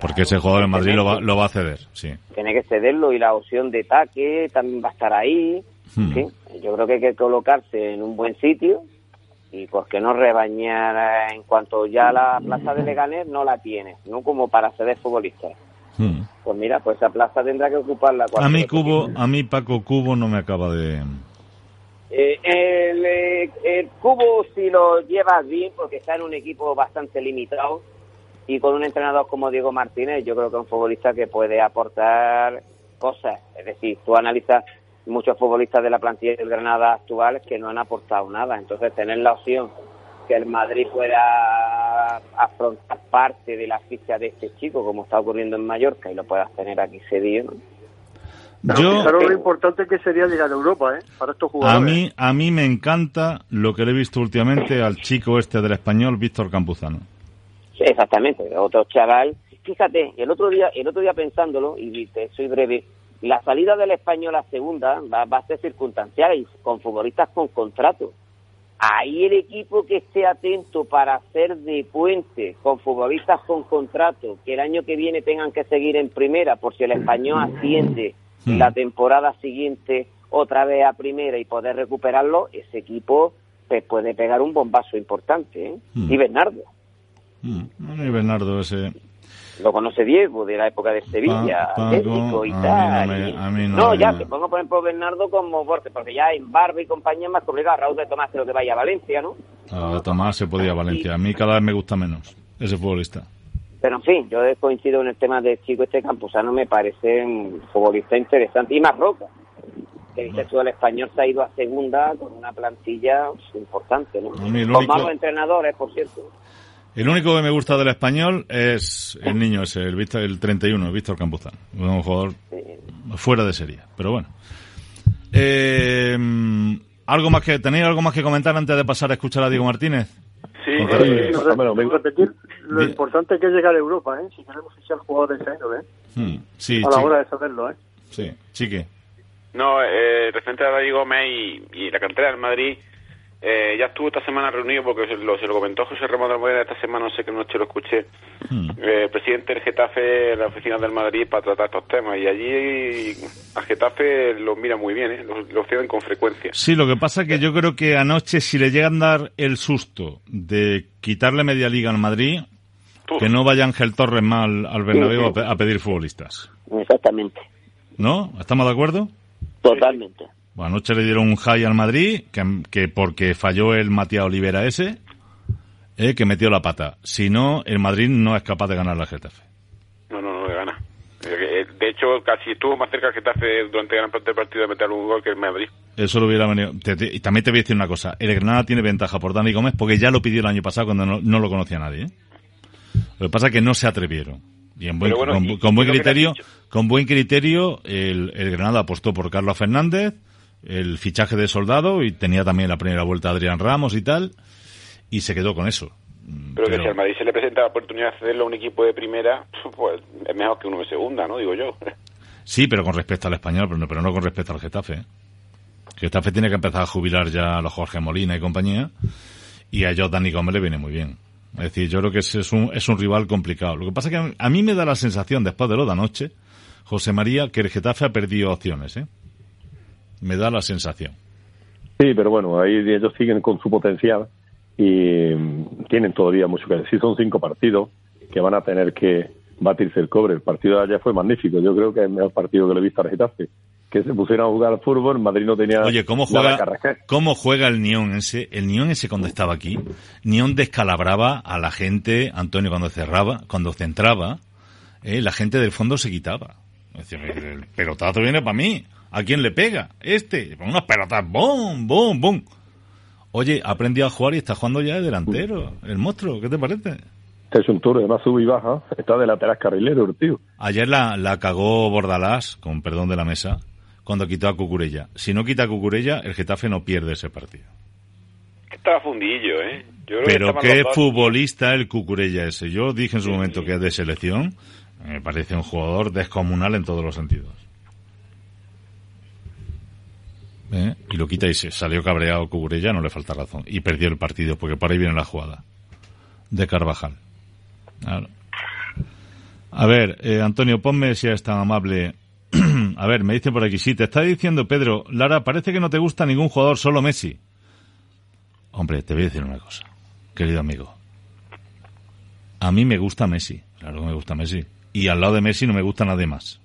S3: Porque ese jugador en Madrid lo va, lo va a ceder, sí.
S7: Tiene que cederlo y la opción de ataque también va a estar ahí. Hmm. Yo creo que hay que colocarse en un buen sitio y por qué no rebañar en cuanto ya la plaza de Leganés no la tiene, no como para ceder futbolistas.
S3: Hmm.
S7: Pues mira, pues esa plaza tendrá que ocuparla.
S3: A mí Cubo, a mí Paco Cubo no me acaba de...
S7: Eh, el, eh, el Cubo si lo llevas bien, porque está en un equipo bastante limitado y con un entrenador como Diego Martínez, yo creo que es un futbolista que puede aportar cosas. Es decir, tú analizas muchos futbolistas de la plantilla del Granada actual que no han aportado nada. Entonces, tener la opción que el Madrid pueda afrontar parte de la ficha de este chico, como está ocurriendo en Mallorca, y lo puedas tener aquí cedido. ¿no?
S3: Yo,
S8: Claro, lo importante que sería llegar a Europa, ¿eh? Para estos
S3: a
S8: jugadores.
S3: mí, a mí me encanta lo que le he visto últimamente al chico este del español, Víctor Campuzano.
S7: Sí, exactamente, otro chaval. Fíjate, el otro día, el otro día pensándolo, y te soy breve, la salida del español a segunda va, a ser circunstancial y con futbolistas con contrato. Ahí el equipo que esté atento para hacer de puente con futbolistas con contrato, que el año que viene tengan que seguir en primera, por si el español asciende la temporada siguiente otra vez a primera y poder recuperarlo, ese equipo pues, puede pegar un bombazo importante. ¿eh?
S3: Hmm.
S7: Y Bernardo.
S3: Mm, mí Bernardo ese...
S7: lo conoce Diego de la época de Sevilla, Atlético y tal.
S3: no me-
S7: y-
S3: a mí no me-
S7: ya, te pongo por ejemplo Bernardo como Borges, porque ya en Barba y compañía más complicado. Raúl de Tomás creo que vaya a Valencia, ¿no?
S3: A Tomás se podía a Valencia. A mí cada vez me gusta menos ese futbolista.
S7: Pero en fin, yo coincido en el tema del chico este Campuzano, me parece un futbolista interesante. Y más Roca, que dices tú, el español se ha ido a segunda con una plantilla importante, ¿no?
S3: El
S7: Con
S3: único-
S7: malos entrenadores, por cierto.
S3: El único que me gusta del español es el niño ese, el, Víctor- el 31, Víctor Campuzano. Un jugador fuera de serie, pero bueno. Eh, ¿algo más que, ¿Tenéis algo más que comentar antes de pasar a escuchar a Diego Martínez?
S6: Sí, eh,
S8: Repetir lo
S3: Bien.
S8: importante que es llegar a Europa, ¿eh? Si queremos fichar jugadores de ¿eh?
S3: Hmm, sí,
S8: A la hora de saberlo, ¿eh?
S3: sí, chique.
S6: No, eh, referente a David Gómez y, y la cantera del Madrid, eh, ya estuvo esta semana reunido porque se lo, se lo comentó José Ramón de Almodena esta semana, no sé qué noche lo escuché, eh, el presidente del Getafe, la oficina del Madrid para tratar estos temas y allí a Getafe lo mira muy bien, ¿eh? lo, lo ceden con frecuencia.
S3: Sí, lo que pasa es que yo creo que anoche si le llegan a dar el susto de quitarle media liga al Madrid,
S6: Uf.
S3: que no vaya Ángel Torres más al, Bernabéu a, pe- a pedir futbolistas.
S7: Exactamente,
S3: ¿No? ¿Estamos de acuerdo?
S7: totalmente.
S3: Bueno, anoche le dieron un high al Madrid, que, que porque falló el Matías Olivera ese, eh, que metió la pata. Si no, el Madrid no es capaz de ganar la Getafe.
S6: No, no, no le gana. Eh, eh, De hecho, casi estuvo más cerca el Getafe durante gran parte del partido de meter un gol que el Madrid.
S3: Eso lo hubiera venido. te- te- y también te voy a decir una cosa. El Granada tiene ventaja por Dani Gómez porque ya lo pidió el año pasado cuando no, no lo conocía nadie. ¿eh? Lo que pasa es que no se atrevieron. Y en buen,
S6: bueno,
S3: con,
S6: y-
S3: con buen criterio, con buen criterio, el, el Granada apostó por Carlos Fernández, el fichaje de soldado y tenía también la primera vuelta a Adrián Ramos y tal, y se quedó con eso.
S6: Pero, que si al Madrid se le presenta la oportunidad de cederlo a un equipo de primera, <laughs> pues es mejor que uno de segunda, ¿no? Digo yo. <laughs>
S3: Sí, pero con respecto al español, pero no, pero no con respecto al Getafe. ¿eh? Getafe tiene que empezar a jubilar ya a los Jorge Molina y compañía, y a ellos Dani Gómez le viene muy bien. Es decir, yo creo que es un, es un rival complicado. Lo que pasa es que a mí me da la sensación, después de lo de anoche, José María, que el Getafe ha perdido opciones, ¿eh? Me da la sensación.
S4: Sí, pero bueno, ahí ellos siguen con su potencial y mm, tienen todavía mucho que decir. Son cinco partidos que van a tener que batirse el cobre. El partido de ayer fue magnífico. Yo creo que es el mejor partido que le he visto a Getafe. Que se pusieron a jugar al fútbol, Madrid no tenía
S3: Oye, ¿cómo
S4: nada
S3: juega,
S4: arrancar.
S3: cómo juega el Nión ese? El Nión ese cuando estaba aquí, Nión descalabraba a la gente, Antonio cuando cerraba, cuando centraba, eh, la gente del fondo se quitaba. Es decir, el pelotazo viene para mí. ¿A quién le pega? Este. Unos pelotazos. ¡Bum! ¡Bum! ¡Bum! Oye, ha aprendido a jugar y está jugando ya de delantero. El monstruo, ¿qué te parece?
S4: Este es un tour, además sube y baja. Está de lateral carrilero tío.
S3: Ayer la, la cagó Bordalás, con perdón de la mesa, cuando quitó a Cucurella. Si no quita a Cucurella, el Getafe no pierde ese partido.
S6: Estaba fundillo, ¿eh? Yo creo
S3: Pero qué futbolista el Cucurella ese. Yo dije en su momento que es de selección. Me parece un jugador descomunal en todos los sentidos. ¿Eh? Y lo quita y se salió cabreado Cucurella, no le falta razón. Y perdió el partido, porque por ahí viene la jugada. De Carvajal. A ver, eh, Antonio, ponme si es tan amable. <clears throat> A ver, me dicen por aquí, sí, te está diciendo Pedro, Lara, parece que no te gusta ningún jugador, solo Messi. Hombre, te voy a decir una cosa, querido amigo. A mí me gusta Messi, claro que me gusta Messi. Y al lado de Messi no me gusta nadie más.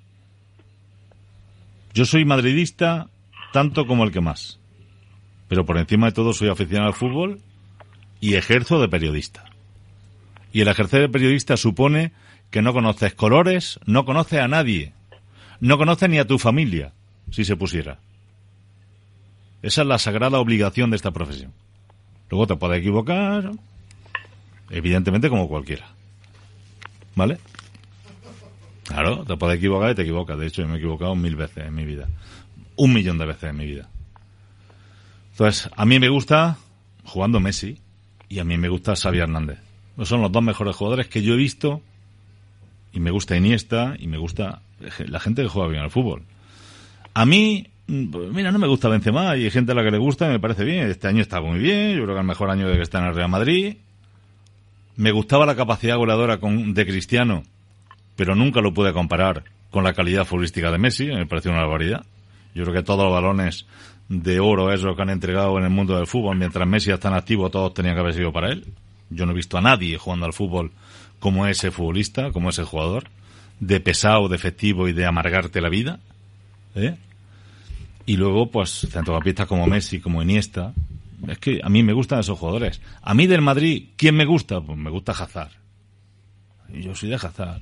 S3: Yo soy madridista tanto como el que más. Pero por encima de todo soy aficionado al fútbol y ejerzo de periodista. Y el ejercer de periodista supone que no conoces colores, no conoces a nadie, no conoces ni a tu familia, si se pusiera. Esa es la sagrada obligación de esta profesión. Luego te puedes equivocar, evidentemente como cualquiera. ¿Vale? Claro, te puedes equivocar y te equivocas. De hecho, yo me he equivocado mil veces en mi vida. Un millón de veces en mi vida. Entonces, a mí me gusta jugando Messi y a mí me gusta Xavi Hernández. Son los dos mejores jugadores que yo he visto y me gusta Iniesta y me gusta la gente que juega bien al fútbol. A mí, pues mira, no me gusta Benzema y hay gente a la que le gusta y me parece bien. Este año está muy bien, yo creo que es el mejor año de que está en el Real Madrid. Me gustaba la capacidad goleadora con, de Cristiano, pero nunca lo pude comparar con la calidad futbolística de Messi, me pareció una barbaridad. Yo creo que todos los balones de oro esos que han entregado en el mundo del fútbol, mientras Messi está en activo, todos tenían que haber sido para él. Yo no he visto a nadie jugando al fútbol como ese futbolista, como ese jugador, de pesado, de efectivo y de amargarte la vida. ¿eh? Y luego, pues, centrocampistas como Messi, como Iniesta. Es que a mí me gustan esos jugadores. A mí del Madrid, ¿quién me gusta? Pues me gusta Hazard. Y yo soy de Hazard.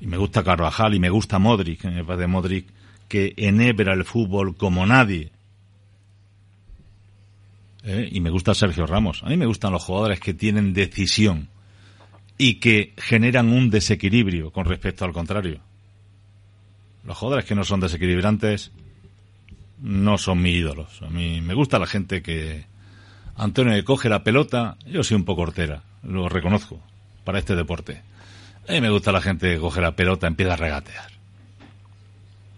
S3: Y me gusta Carvajal y me gusta Modric. Me parece Modric que enhebra el fútbol como nadie. ¿Eh? Y me gusta Sergio Ramos. A mí me gustan los jugadores que tienen decisión y que generan un desequilibrio con respecto al contrario. Los jugadores que no son desequilibrantes no son mis ídolos. A mí me gusta la gente que Antonio que coge la pelota, yo soy un poco hortera, lo reconozco, para este deporte. A mí me gusta la gente que coge la pelota, empieza a regatear.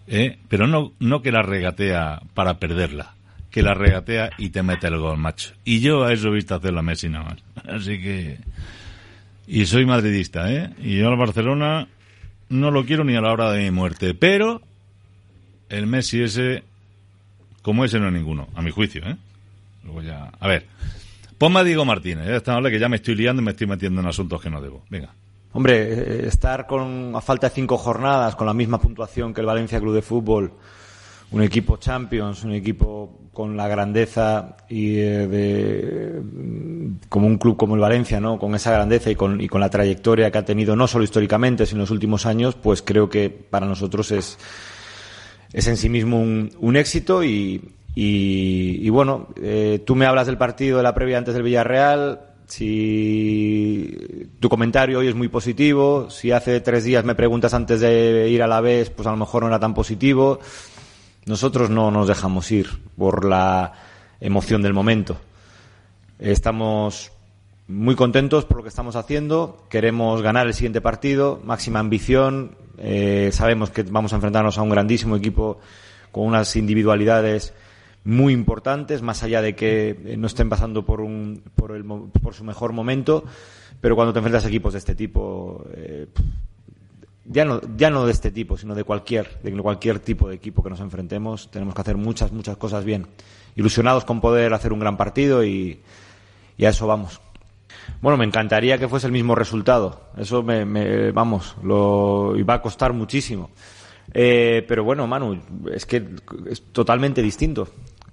S3: ¿Eh? Pero no, no que la regatea para perderla, que la regatea y te mete el gol, macho. Y yo a eso he visto hacer la Messi nada más. <laughs> Así que... Y soy madridista, ¿eh? Y yo al Barcelona no lo quiero ni a la hora de mi muerte. Pero el Messi ese, como ese no es ninguno, a mi juicio, ¿eh? Luego ya... A ver, ponme a Diego Martínez, ¿eh? Esta que ya me estoy liando y me estoy metiendo en asuntos que no debo. Venga.
S9: Hombre, eh, estar con a falta de cinco jornadas con la misma puntuación que el Valencia Club de Fútbol, un equipo Champions, un equipo con la grandeza y eh, de como un club como el Valencia, ¿no? Con esa grandeza y con, y con la trayectoria que ha tenido no solo históricamente, sino en los últimos años, pues creo que para nosotros es es en sí mismo un, un éxito y, y, bueno, eh, tú me hablas del partido de la previa antes del Villarreal, si tu comentario hoy es muy positivo, si hace tres días me preguntas antes de ir a la vez, pues a lo mejor no era tan positivo. Nosotros no nos dejamos ir por la emoción del momento. Estamos muy contentos por lo que estamos haciendo. Queremos ganar el siguiente partido, máxima ambición. Eh, sabemos que vamos a enfrentarnos a un grandísimo equipo con unas individualidades muy importantes, más allá de que eh, no estén pasando por, un, por, el, por su mejor momento, pero cuando te enfrentas a equipos de este tipo, eh, ya, no, ya no de este tipo, sino de cualquier, de cualquier tipo de equipo que nos enfrentemos, tenemos que hacer muchas, muchas cosas bien. Ilusionados con poder hacer un gran partido y, y a eso vamos. Bueno, me encantaría que fuese el mismo resultado. Eso me, me vamos, lo va a costar muchísimo. Eh, pero bueno, Manu, es que es totalmente distinto.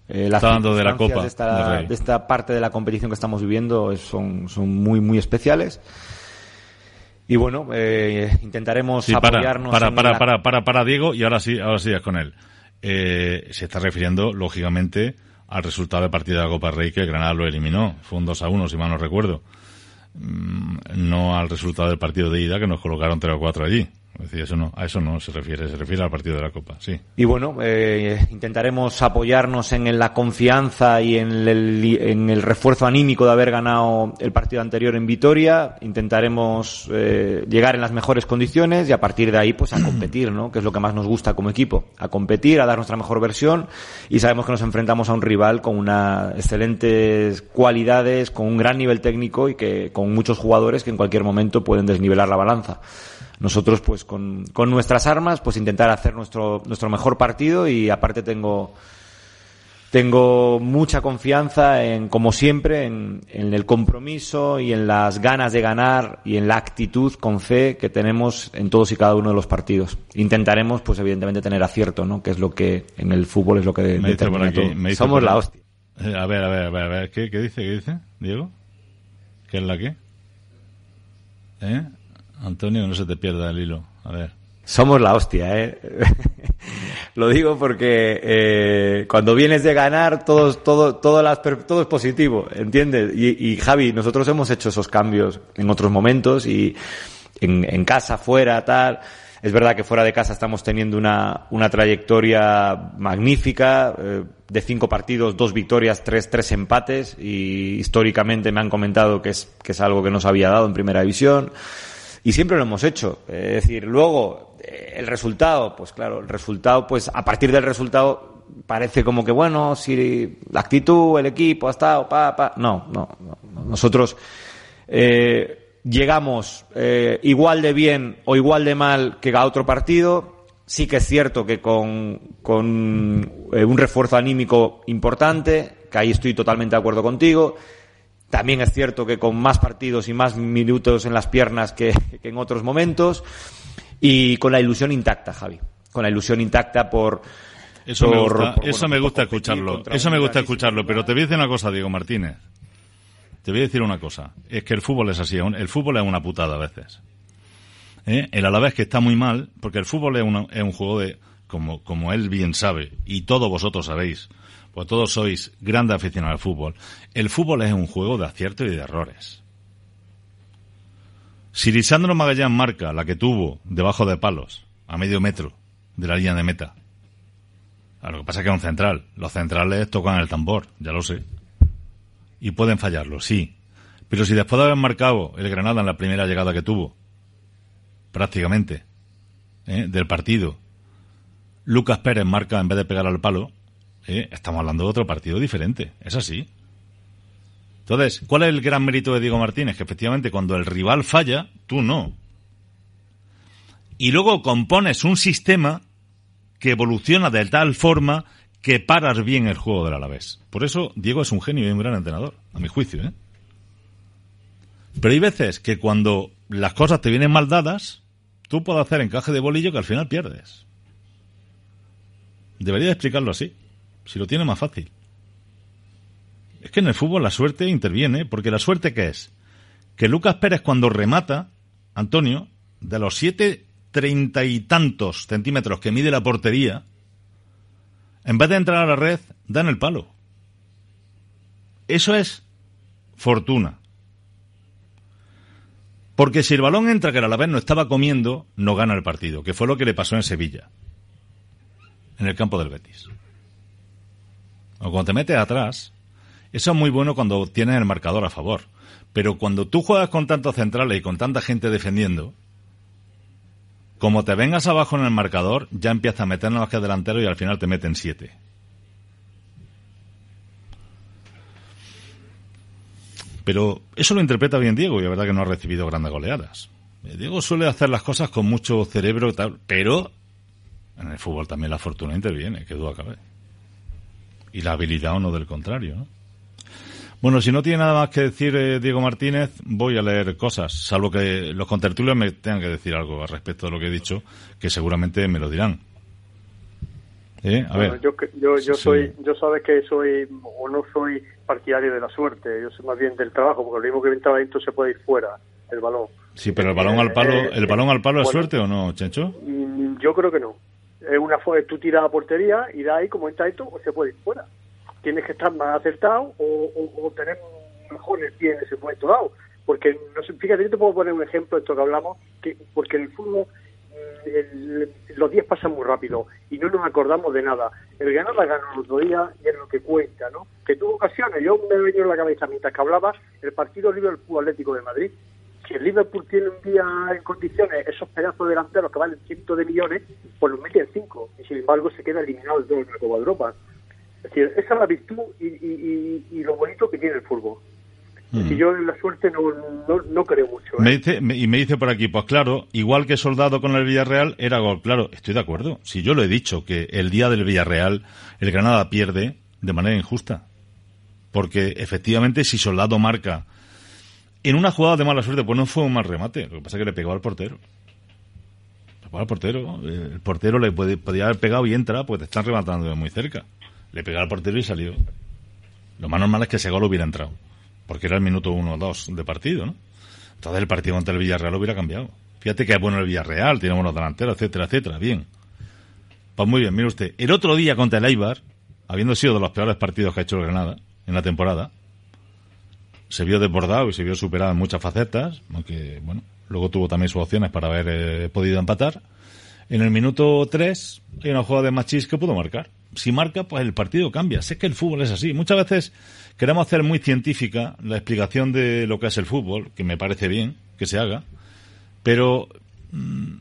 S3: Eh, las hablando de la Copa.
S9: De esta, de esta, parte de la competición que estamos viviendo son, son muy, muy especiales. Y bueno, eh, intentaremos apoyarnos.
S3: Para, para, para, para, para, Diego, y ahora sí, ahora sí es con él. Eh, se está refiriendo, lógicamente, al resultado del partido de la Copa Rey que el Granada lo eliminó. Fue un 2 a 1, si mal no recuerdo. Mm, no al resultado del partido de ida que nos colocaron 3 o 4 allí eso no, a eso no se refiere, se refiere al partido de la Copa, sí.
S9: Y bueno, eh, intentaremos apoyarnos en la confianza y en el, en el, refuerzo anímico de haber ganado el partido anterior en Vitoria. Intentaremos eh, llegar en las mejores condiciones y a partir de ahí, pues a <clears throat> competir, ¿no? Que es lo que más nos gusta como equipo. A competir, a dar nuestra mejor versión y sabemos que nos enfrentamos a un rival con unas excelentes cualidades, con un gran nivel técnico y que con muchos jugadores que en cualquier momento pueden desnivelar la balanza nosotros pues con, con, nuestras armas pues intentar hacer nuestro, nuestro mejor partido y aparte tengo tengo mucha confianza en, como siempre, en, en, el compromiso y en las ganas de ganar y en la actitud con fe que tenemos en todos y cada uno de los partidos. Intentaremos, pues evidentemente, tener acierto, ¿no? Que es lo que en el fútbol es lo que
S3: Me
S9: determina
S3: aquí,
S9: todo.
S3: me dice
S9: Somos la hostia.
S3: A ver, a ver, a ver, a ver. ¿Qué, qué dice? ¿Qué dice? Diego? ¿Qué es la qué? ¿Eh? Antonio, no se te pierda el hilo. A ver.
S9: Somos la hostia, ¿eh? <laughs> Lo digo porque eh, cuando vienes de ganar, todos, todo, todo, las, todo es positivo, ¿entiendes? Y, Javi, nosotros hemos hecho esos cambios en otros momentos y en, casa, fuera, tal. Es verdad que fuera de casa estamos teniendo una, una trayectoria magnífica, eh, de cinco partidos, dos victorias, tres, tres empates y históricamente me han comentado que es, que es algo que no se había dado en primera división y siempre lo hemos hecho. Es decir, luego eh, el resultado, pues claro, el resultado, pues a partir del resultado parece como que bueno, si la actitud, el equipo ha estado, pa, pa. No, no, no. no. Nosotros eh, llegamos eh, igual de bien o igual de mal que a otro partido. Sí que es cierto que con, con eh, un refuerzo anímico importante, que ahí estoy totalmente de acuerdo contigo. También es cierto que con más partidos y más minutos en las piernas que, que en otros momentos. Y con la ilusión intacta, Javi. Con la ilusión intacta por.
S3: Eso me gusta,
S9: por,
S3: eso
S9: bueno,
S3: me gusta escucharlo. Eso me gusta escucharlo. Pero te voy a decir una cosa, Diego Martínez. Te voy a decir una cosa. Es que el fútbol es así. El fútbol es una putada a veces. ¿Eh? El Alavés que está muy mal, porque el fútbol es, una- es un juego de, como, como él bien sabe, y todos vosotros sabéis, pues todos sois grandes aficionados al fútbol. El fútbol es un juego de aciertos y de errores. Si Lisandro Magallán marca la que tuvo debajo de palos, a medio metro de la línea de meta, Ah, Lo que pasa es que es un central. Los centrales tocan el tambor, ya lo sé. Y pueden fallarlo, sí. Pero si después de haber marcado el Granada en la primera llegada que tuvo, prácticamente, ¿eh? del partido, Lucas Pérez marca en vez de pegar al palo, estamos hablando de otro partido diferente. Es así. Entonces, ¿cuál es el gran mérito de Diego Martínez? Que efectivamente cuando el rival falla, tú no. Y luego compones un sistema que evoluciona de tal forma que paras bien el juego del Alavés. Por eso Diego es un genio y un gran entrenador, a mi juicio. ¿eh? Pero hay veces que cuando las cosas te vienen mal dadas, tú puedes hacer encaje de bolillo que al final pierdes. Debería explicarlo así, si lo tiene más fácil. Es que en el fútbol la suerte interviene, porque la suerte que es que Lucas Pérez cuando remata, Antonio, de los siete treinta y tantos centímetros que mide la portería, en vez de entrar a la red, dan el palo. Eso es fortuna. Porque si el balón entra que el Alavés no estaba comiendo, no gana el partido, que fue lo que le pasó en Sevilla, en el campo del Betis. O cuando te metes atrás, eso es muy bueno cuando tienes el marcador a favor. Pero cuando tú juegas con tantos centrales y con tanta gente defendiendo, como te vengas abajo en el marcador, ya empieza a meter más que delantero y al final te meten siete. Pero eso lo interpreta bien Diego y la verdad que no ha recibido grandes goleadas. Eh, Diego suele hacer las cosas con mucho cerebro y tal, pero en el fútbol también la fortuna interviene, que duda cabe. Y la habilidad o no del contrario, ¿no? Bueno, si no tiene nada más que decir eh, Diego Martínez, voy a leer cosas, salvo que los contertulios me tengan que decir algo al respecto de lo que he dicho, que seguramente me lo dirán. ¿Eh? A
S8: Bueno,
S9: ver.
S8: yo, yo, yo
S9: Sí.
S8: soy, yo sabes que soy o no soy partidario de la suerte, yo soy más bien del trabajo, porque lo mismo que entra adentro se puede ir fuera el balón.
S3: Sí, pero el balón al palo,
S8: Eh,
S3: ¿el balón al palo es suerte o no, Chencho?
S8: Mm, Yo creo que no. Es una tú tiras a portería y de ahí, como entra esto, o se puede ir fuera. Tienes que estar más acertado o, o- o tener mejor el pie en ese momento dado. Porque, no sé, fíjate, yo te puedo poner un ejemplo de esto que hablamos, que porque en el fútbol mm, el- los días pasan muy rápido y no nos acordamos de nada. El Granada ganó el otro día y es lo que cuenta, ¿no? Que tuvo ocasiones, yo me he venido en la cabeza mientras que hablaba el partido Liverpool Atlético de Madrid. Si el Liverpool tiene un día en condiciones, esos pedazos delanteros que valen cientos de millones, pues los mete en cinco y sin embargo se queda eliminado el de la Copa de Europa. Es decir, esa es la virtud y, y- y- y lo bonito que tiene el fútbol. Si yo en la suerte no, no, no creo mucho. ¿eh?
S3: Me dice, me- y me dice por aquí, pues claro, igual que Soldado con el Villarreal, era gol. Claro, estoy de acuerdo. Si yo lo he dicho, que el día del Villarreal, el Granada pierde, de manera injusta. Porque efectivamente si Soldado marca en una jugada de mala suerte, pues no fue un mal remate, lo que pasa es que le pegó al portero. Le pegó al portero, el portero le puede, podía haber pegado y entra, pues te están rematando de muy cerca. Le pegó al portero y salió. Lo más normal es que ese gol hubiera entrado, porque era el minuto uno o dos de partido, ¿no? Entonces el partido contra el Villarreal hubiera cambiado. Fíjate que es bueno el Villarreal, tiene buenos delanteros, etcétera, etcétera. Bien. Pues muy bien, mire usted. El otro día contra el Eibar, habiendo sido de los peores partidos que ha hecho el Granada en la temporada, se vio desbordado y se vio superado en muchas facetas, aunque, bueno, luego tuvo también sus opciones para haber eh, podido empatar. En el minuto 3 hay una jugada de Machís que pudo marcar. Si marca, pues el partido cambia. Sé que el fútbol es así. Muchas veces queremos hacer muy científica la explicación de lo que es el fútbol, que me parece bien que se haga, pero mm,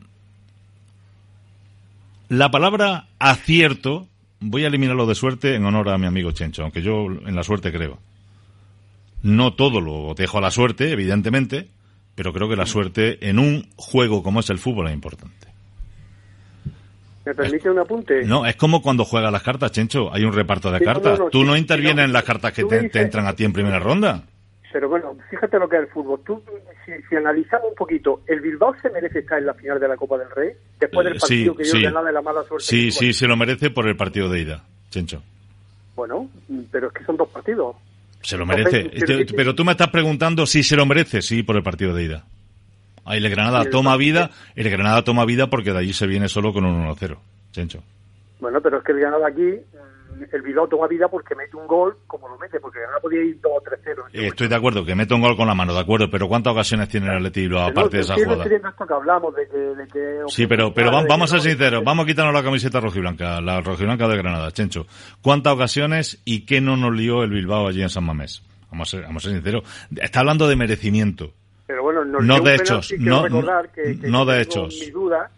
S3: la palabra acierto voy a eliminarlo de suerte en honor a mi amigo Chencho, aunque yo en la suerte creo. No todo lo dejo a la suerte, evidentemente, pero creo que la suerte en un juego como es el fútbol es importante.
S8: ¿Me permite un apunte?
S3: No, es como cuando juegas las cartas, Chencho. Hay un reparto de
S8: Sí,
S3: cartas.
S8: no, no,
S3: Tú
S8: sí,
S3: no intervienes
S8: no.
S3: en las cartas que te,
S8: dices-
S3: te entran a ti en primera ronda.
S8: Pero bueno, fíjate lo que es el fútbol. Tú, si, si analizamos un poquito, ¿el Bilbao se merece estar en la final de la Copa del Rey? Después del
S3: Eh,
S8: partido
S3: sí,
S8: que dio de la mala suerte.
S3: Sí, sí, se lo merece por el partido de ida, Chencho.
S8: Bueno, pero es que son dos partidos.
S3: Se lo merece.
S8: pero
S3: Este- tú me estás preguntando si se lo merece, sí, por el partido de ida. Ahí el Granada toma vida, el Granada toma vida porque de allí se viene solo con un 1-0, Chencho.
S8: Bueno, pero es que el Granada aquí, el Bilbao toma vida porque mete un gol como lo mete, porque Granada podía ir 2 o 3-0.
S3: Eh, Estoy de acuerdo, que mete un gol con la mano, de acuerdo, pero ¿cuántas ocasiones tiene el Atleti Bilbao
S8: no,
S3: aparte de esa
S8: no
S3: jugada?
S8: estoy viendo esto que hablamos, de que... De que
S3: Sí, pero, pero va- vamos a ser
S8: no-
S3: sinceros, vamos a quitarnos la camiseta rojiblanca, la rojiblanca de Granada, Chencho. ¿Cuántas ocasiones y qué no nos lió el Bilbao allí en San Mamés? Vamos a ser, vamos a ser sinceros. Está hablando de merecimiento.
S8: Pero bueno, nos
S3: No de hechos, no-
S8: recordar que, que
S3: no de hechos.
S8: Mi duda,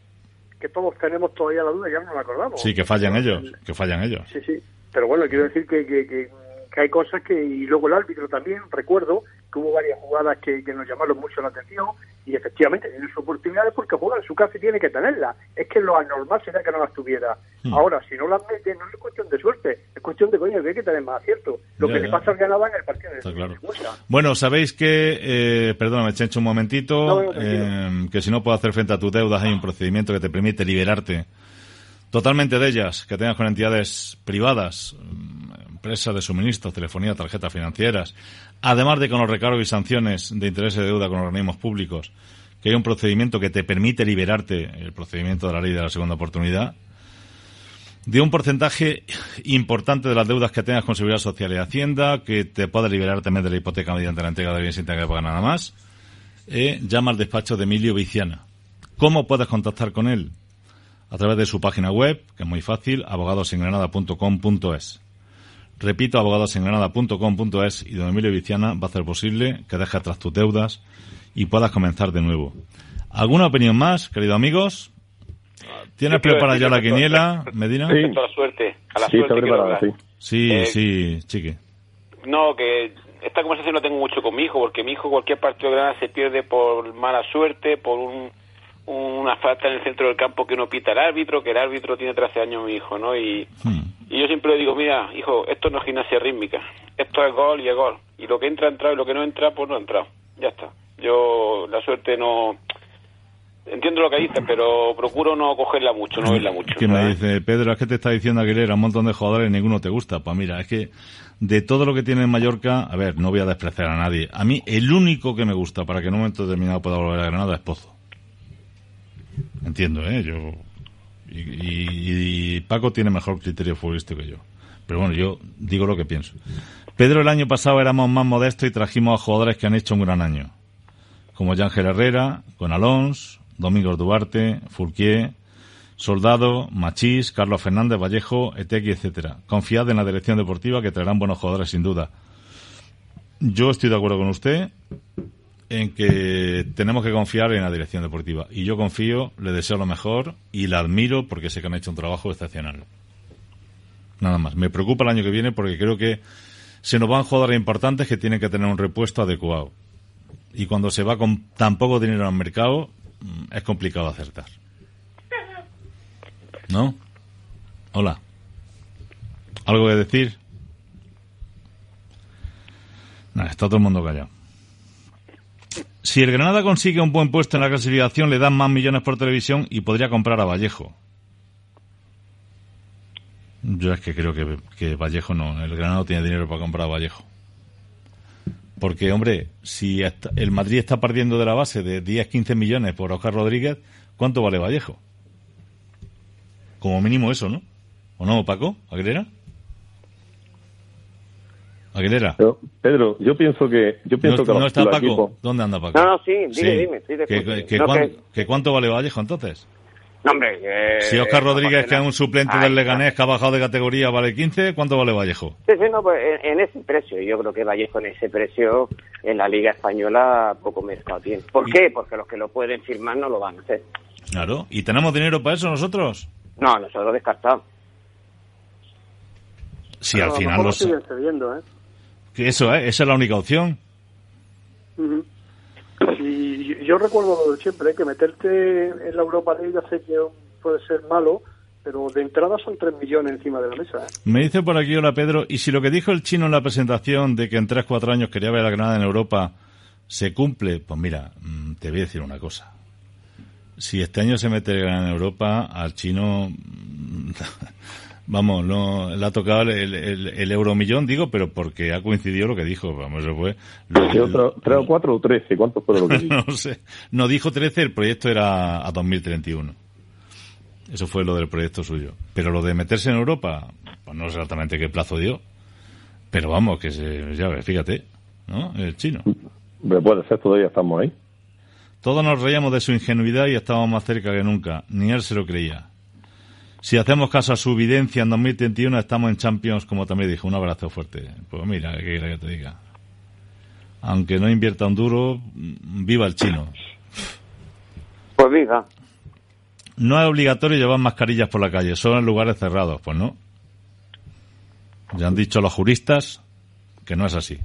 S8: que todos tenemos todavía la duda, ya no la acordamos.
S3: Sí, que fallan ellos, que fallan ellos.
S8: Sí, sí. Pero bueno, quiero decir que, que, que, que hay cosas que, y luego el árbitro también, recuerdo que hubo varias jugadas que, que nos llamaron mucho la atención y efectivamente tiene sus oportunidades porque juega en su casa y tiene que tenerlas. Es que lo anormal sería que no las tuviera.
S3: Hmm.
S8: Ahora, si no las mete, no es cuestión de suerte, es cuestión de coño que hay que tener más acierto. Lo
S3: Ya,
S8: que
S3: ya.
S8: le pasa al Granada en el partido de
S3: Está claro. Bueno, sabéis que, eh, perdóname, Chencho, un momentito,
S8: No, no, tranquilo.
S3: eh, que si no puedo hacer frente a tus deudas hay un procedimiento que te permite liberarte totalmente de ellas, que tengas con entidades privadas, empresas de suministros, telefonía, tarjetas financieras, además de con los recargos y sanciones de interés de deuda con organismos públicos, que hay un procedimiento que te permite liberarte, el procedimiento de la ley de la segunda oportunidad, de un porcentaje importante de las deudas que tengas con Seguridad Social y Hacienda, que te pueda liberar también de la hipoteca mediante la entrega de bienes sin tener que pagar nada más, eh, llama al despacho de Emilio Viciana. ¿Cómo puedes contactar con él? A través de su página web, que es muy fácil, abogadosengranada.com.es. Repito, abogadosengranada.com.es y don Emilio Viciana va a hacer posible que dejes atrás tus deudas y puedas comenzar de nuevo. ¿Alguna opinión más, queridos amigos? ¿Tienes
S6: quiero
S3: preparada ya la quiniela, Medina?
S4: Sí.
S6: A la suerte, a la
S4: Sí,
S6: suerte
S4: está preparada, sí.
S3: Sí,
S6: Eh,
S3: sí, chique.
S6: No, que esta conversación la tengo mucho con mi hijo, porque mi hijo cualquier partido de Granada se pierde por mala suerte, por un, una falta en el centro del campo que no pita el árbitro, que el árbitro tiene 13 años mi hijo, ¿no? Y,
S3: Hmm.
S6: y yo siempre le digo, mira, hijo, esto no es gimnasia rítmica, esto es gol y es gol. Y lo que entra, ha entrado, y lo que no entra, pues no ha entrado. Ya está. Yo la suerte no... Entiendo lo que dices, pero procuro no cogerla mucho, no verla mucho.
S3: Que me dice, Pedro, es que te está diciendo Aguilera un montón de jugadores ninguno te gusta. Pues mira, es que de todo lo que tiene en Mallorca, a ver, no voy a despreciar a nadie. A mí, el único que me gusta para que en un momento determinado pueda volver a Granada es Pozo. Entiendo, ¿eh? Yo. Y, Paco tiene mejor criterio futbolístico que yo. Pero bueno, yo digo lo que pienso. Pedro, el año pasado éramos más modestos y trajimos a jugadores que han hecho un gran año. Como Yángel Herrera, con Alonso, Domingos Duarte, Fulquier, Soldado, Machís, Carlos Fernández, Vallejo, Etequi, etcétera. Confiad en la dirección deportiva que traerán buenos jugadores sin duda. Yo estoy de acuerdo con usted en que tenemos que confiar en la dirección deportiva. Y yo confío, le deseo lo mejor y la admiro porque sé que han hecho un trabajo excepcional. Nada más. Me preocupa el año que viene porque creo que se nos van jugadores importantes que tienen que tener un repuesto adecuado. Y cuando se va con tan poco dinero al mercado, mm, es complicado acertar. ¿No? Hola. ¿Algo que decir? Nah, está todo el mundo callado. Si el Granada consigue un buen puesto en la clasificación, le dan más millones por televisión y podría comprar a Vallejo. Yo es que creo que, que Vallejo no. El Granada tiene dinero para comprar a Vallejo. Porque, hombre, si el Madrid está perdiendo de la base de 10-15 millones por Oscar Rodríguez, ¿cuánto vale Vallejo? Como mínimo eso, ¿no? ¿O no, Paco? ¿Aguilera? ¿Aguilera?
S4: Pero, Pedro, yo pienso que yo pienso
S3: ¿No,
S4: que
S3: no está Paco? ¿Dónde anda Paco?
S7: No, no, sí, dime, dime, de
S3: ¿Que,
S7: acuerdo.
S3: que
S7: No,
S3: cuán-
S7: que-
S3: que cuánto vale Vallejo entonces?
S7: No, hombre,
S3: Si Oscar Rodríguez, que es un suplente
S7: Ahí
S3: del. Leganés, que ha bajado de categoría, vale 15, ¿cuánto vale Vallejo?
S7: Sí, sí, no, pues en, en ese precio. Yo creo que Vallejo en ese precio en la Liga Española poco mercado tiene. ¿Por qué? Porque los que lo pueden firmar no lo van a hacer.
S3: Claro. ¿Y tenemos dinero para eso nosotros?
S7: No, nosotros descartamos.
S3: Si al final
S8: lo
S3: los...
S8: siguen cediendo, ¿eh?
S3: Que Eso es, esa es la única opción.
S8: Y yo- recuerdo lo de siempre, ¿eh? que meterte en la Europa League ya sé que puede ser malo, pero de entrada son 3 millones encima de la mesa. ¿eh?
S3: Me dice por aquí, hola Pedro, y si lo que dijo el chino en la presentación de que en 3-4 años quería ver a Granada en Europa se cumple, pues mira, mm, te voy a decir una cosa. Si este año se mete Granada en Europa, al chino, mm, <laughs> vamos, no le ha tocado el, el, el euromillón, digo, pero porque ha coincidido lo que dijo, vamos, eso fue...
S4: otro- ¿Tres o cuatro o trece? ¿Cuántos fueron lo que <laughs> dijo?
S3: no sé. No dijo 13, el proyecto era a 2031. Eso fue lo del proyecto suyo. Pero lo de meterse en Europa, pues no sé exactamente qué plazo dio. Pero vamos, que se, ya ves, fíjate, ¿no? El chino.
S4: Puede ser, todavía estamos ahí.
S3: Todos nos reíamos de su ingenuidad y estábamos más cerca que nunca. Ni él se lo creía. Si hacemos caso a su evidencia, en 2031 estamos en Champions, como también dijo. Un abrazo fuerte. Pues mira, ¿qué quiere que te diga? Aunque no invierta un duro, mm, viva el chino.
S7: Pues viva.
S3: No es obligatorio llevar mascarillas por la calle, solo en lugares cerrados, pues no. Ya han dicho los juristas que no es así.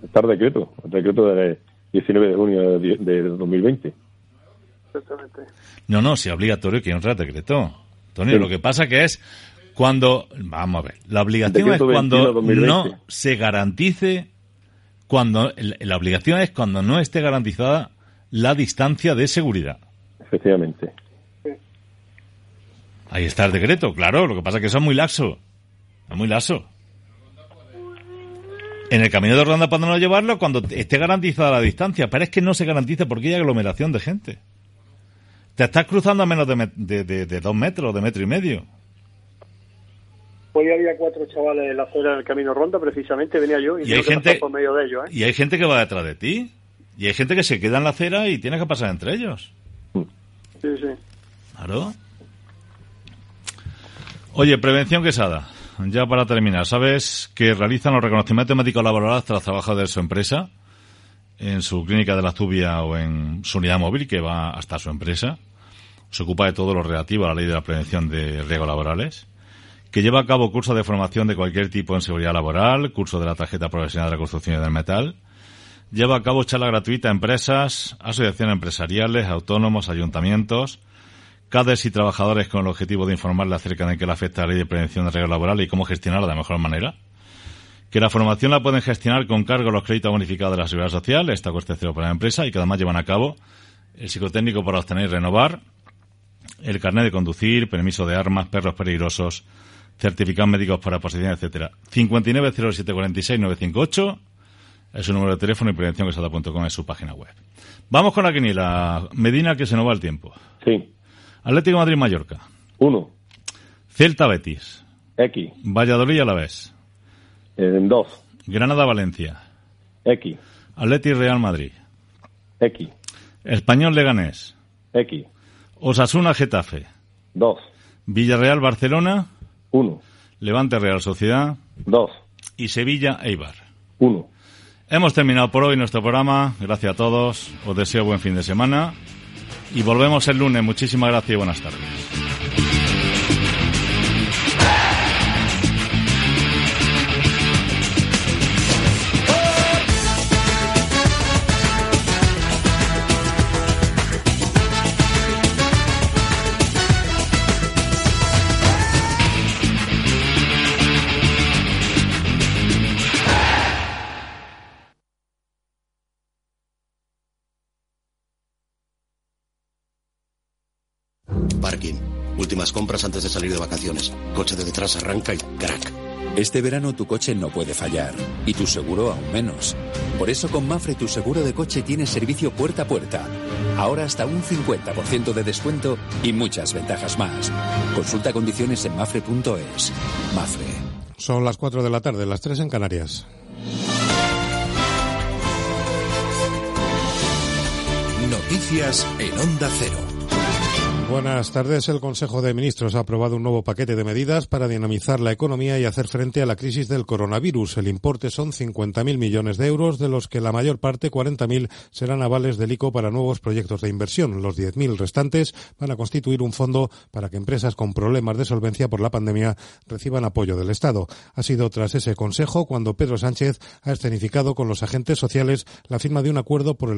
S4: Está el decreto, el decreto del 19 de junio de, de 2020.
S8: Exactamente.
S3: No, no, si es obligatorio que hay un real decreto. Antonio,
S4: Sí.
S3: lo que pasa que es cuando, vamos a ver, la obligación es cuando
S4: 21-2020.
S3: no se garantice, cuando, la obligación es cuando no esté garantizada la distancia de seguridad.
S4: Efectivamente.
S3: Ahí está el decreto, claro. Lo que pasa es que eso es muy laxo. Es muy laxo. En el camino de Ronda podemos llevarlo cuando esté garantizada la distancia. Pero es que no se garantiza porque hay aglomeración de gente. Te estás cruzando a menos de, me- de, de- de dos metros, de metro y medio.
S8: Hoy había cuatro chavales en la acera del Camino Ronda, precisamente venía yo y,
S3: Y
S8: tengo
S3: hay
S8: que
S3: gente-
S8: pasar por medio de ellos. ¿eh?
S3: Y hay gente que va detrás de ti. Y hay gente que se queda en la acera y tienes que pasar entre ellos.
S8: Sí, sí.
S3: Claro. Oye, prevención quesada. Ya para terminar, ¿sabes que realizan los reconocimientos médicos laborales tras trabajo de su empresa? En su clínica de la Zubia o en su unidad móvil que va hasta su empresa. Se ocupa de todo lo relativo a la ley de la prevención de riesgos laborales. Que lleva a cabo cursos de formación de cualquier tipo en seguridad laboral, curso de la tarjeta profesional de la construcción y del metal. Lleva a cabo charla gratuita a empresas, asociaciones empresariales, autónomos, ayuntamientos, CADES y trabajadores con el objetivo de informarles acerca de qué le afecta la ley de prevención de riesgos laborales y cómo gestionarla de mejor manera. Que la formación la pueden gestionar con cargo a los créditos bonificados de la seguridad social, esta cuesta cero para la empresa y que además llevan a cabo el psicotécnico para obtener y renovar, el carnet de conducir, permiso de armas, perros peligrosos, certificados médicos para posición, etcétera. 590746-958 es su número de teléfono y prevenciónquesada.com es su página web. Vamos con la quiniela. Medina, que se nos va el tiempo.
S4: Sí.
S3: Atlético Madrid-Mallorca.
S4: Uno.
S3: Celta Betis.
S4: X.
S3: Valladolid a la vez.
S4: En dos.
S3: Granada-Valencia.
S4: X.
S3: Atleti Real Madrid.
S4: X.
S3: Español Leganés.
S4: X.
S3: Osasuna Getafe.
S4: Dos.
S3: Villarreal Barcelona.
S4: Uno.
S3: Levante Real Sociedad.
S4: Dos.
S3: Y Sevilla Eibar.
S4: Uno.
S3: Hemos terminado por hoy nuestro programa. Gracias a todos. Os deseo buen fin de semana. Y volvemos el lunes. Muchísimas gracias y buenas tardes.
S10: Últimas compras antes de salir de vacaciones. Coche de detrás arranca y crack.
S11: Este verano tu coche no puede fallar y tu seguro aún menos. Por eso con Mafre tu seguro de coche tiene servicio puerta a puerta. Ahora hasta un 50% de descuento y muchas ventajas más. Consulta condiciones en mafre.es. Mafre.
S12: Son las 4 de la tarde, las 3 en Canarias.
S1: Noticias en Onda Cero.
S12: Buenas tardes. El Consejo de Ministros ha aprobado un nuevo paquete de medidas para dinamizar la economía y hacer frente a la crisis del coronavirus. El importe son 50.000 millones de euros, de los que la mayor parte, 40.000, serán avales del ICO para nuevos proyectos de inversión. Los 10.000 restantes van a constituir un fondo para que empresas con problemas de solvencia por la pandemia reciban apoyo del Estado. Ha sido tras ese Consejo cuando Pedro Sánchez ha escenificado con los agentes sociales la firma de un acuerdo por el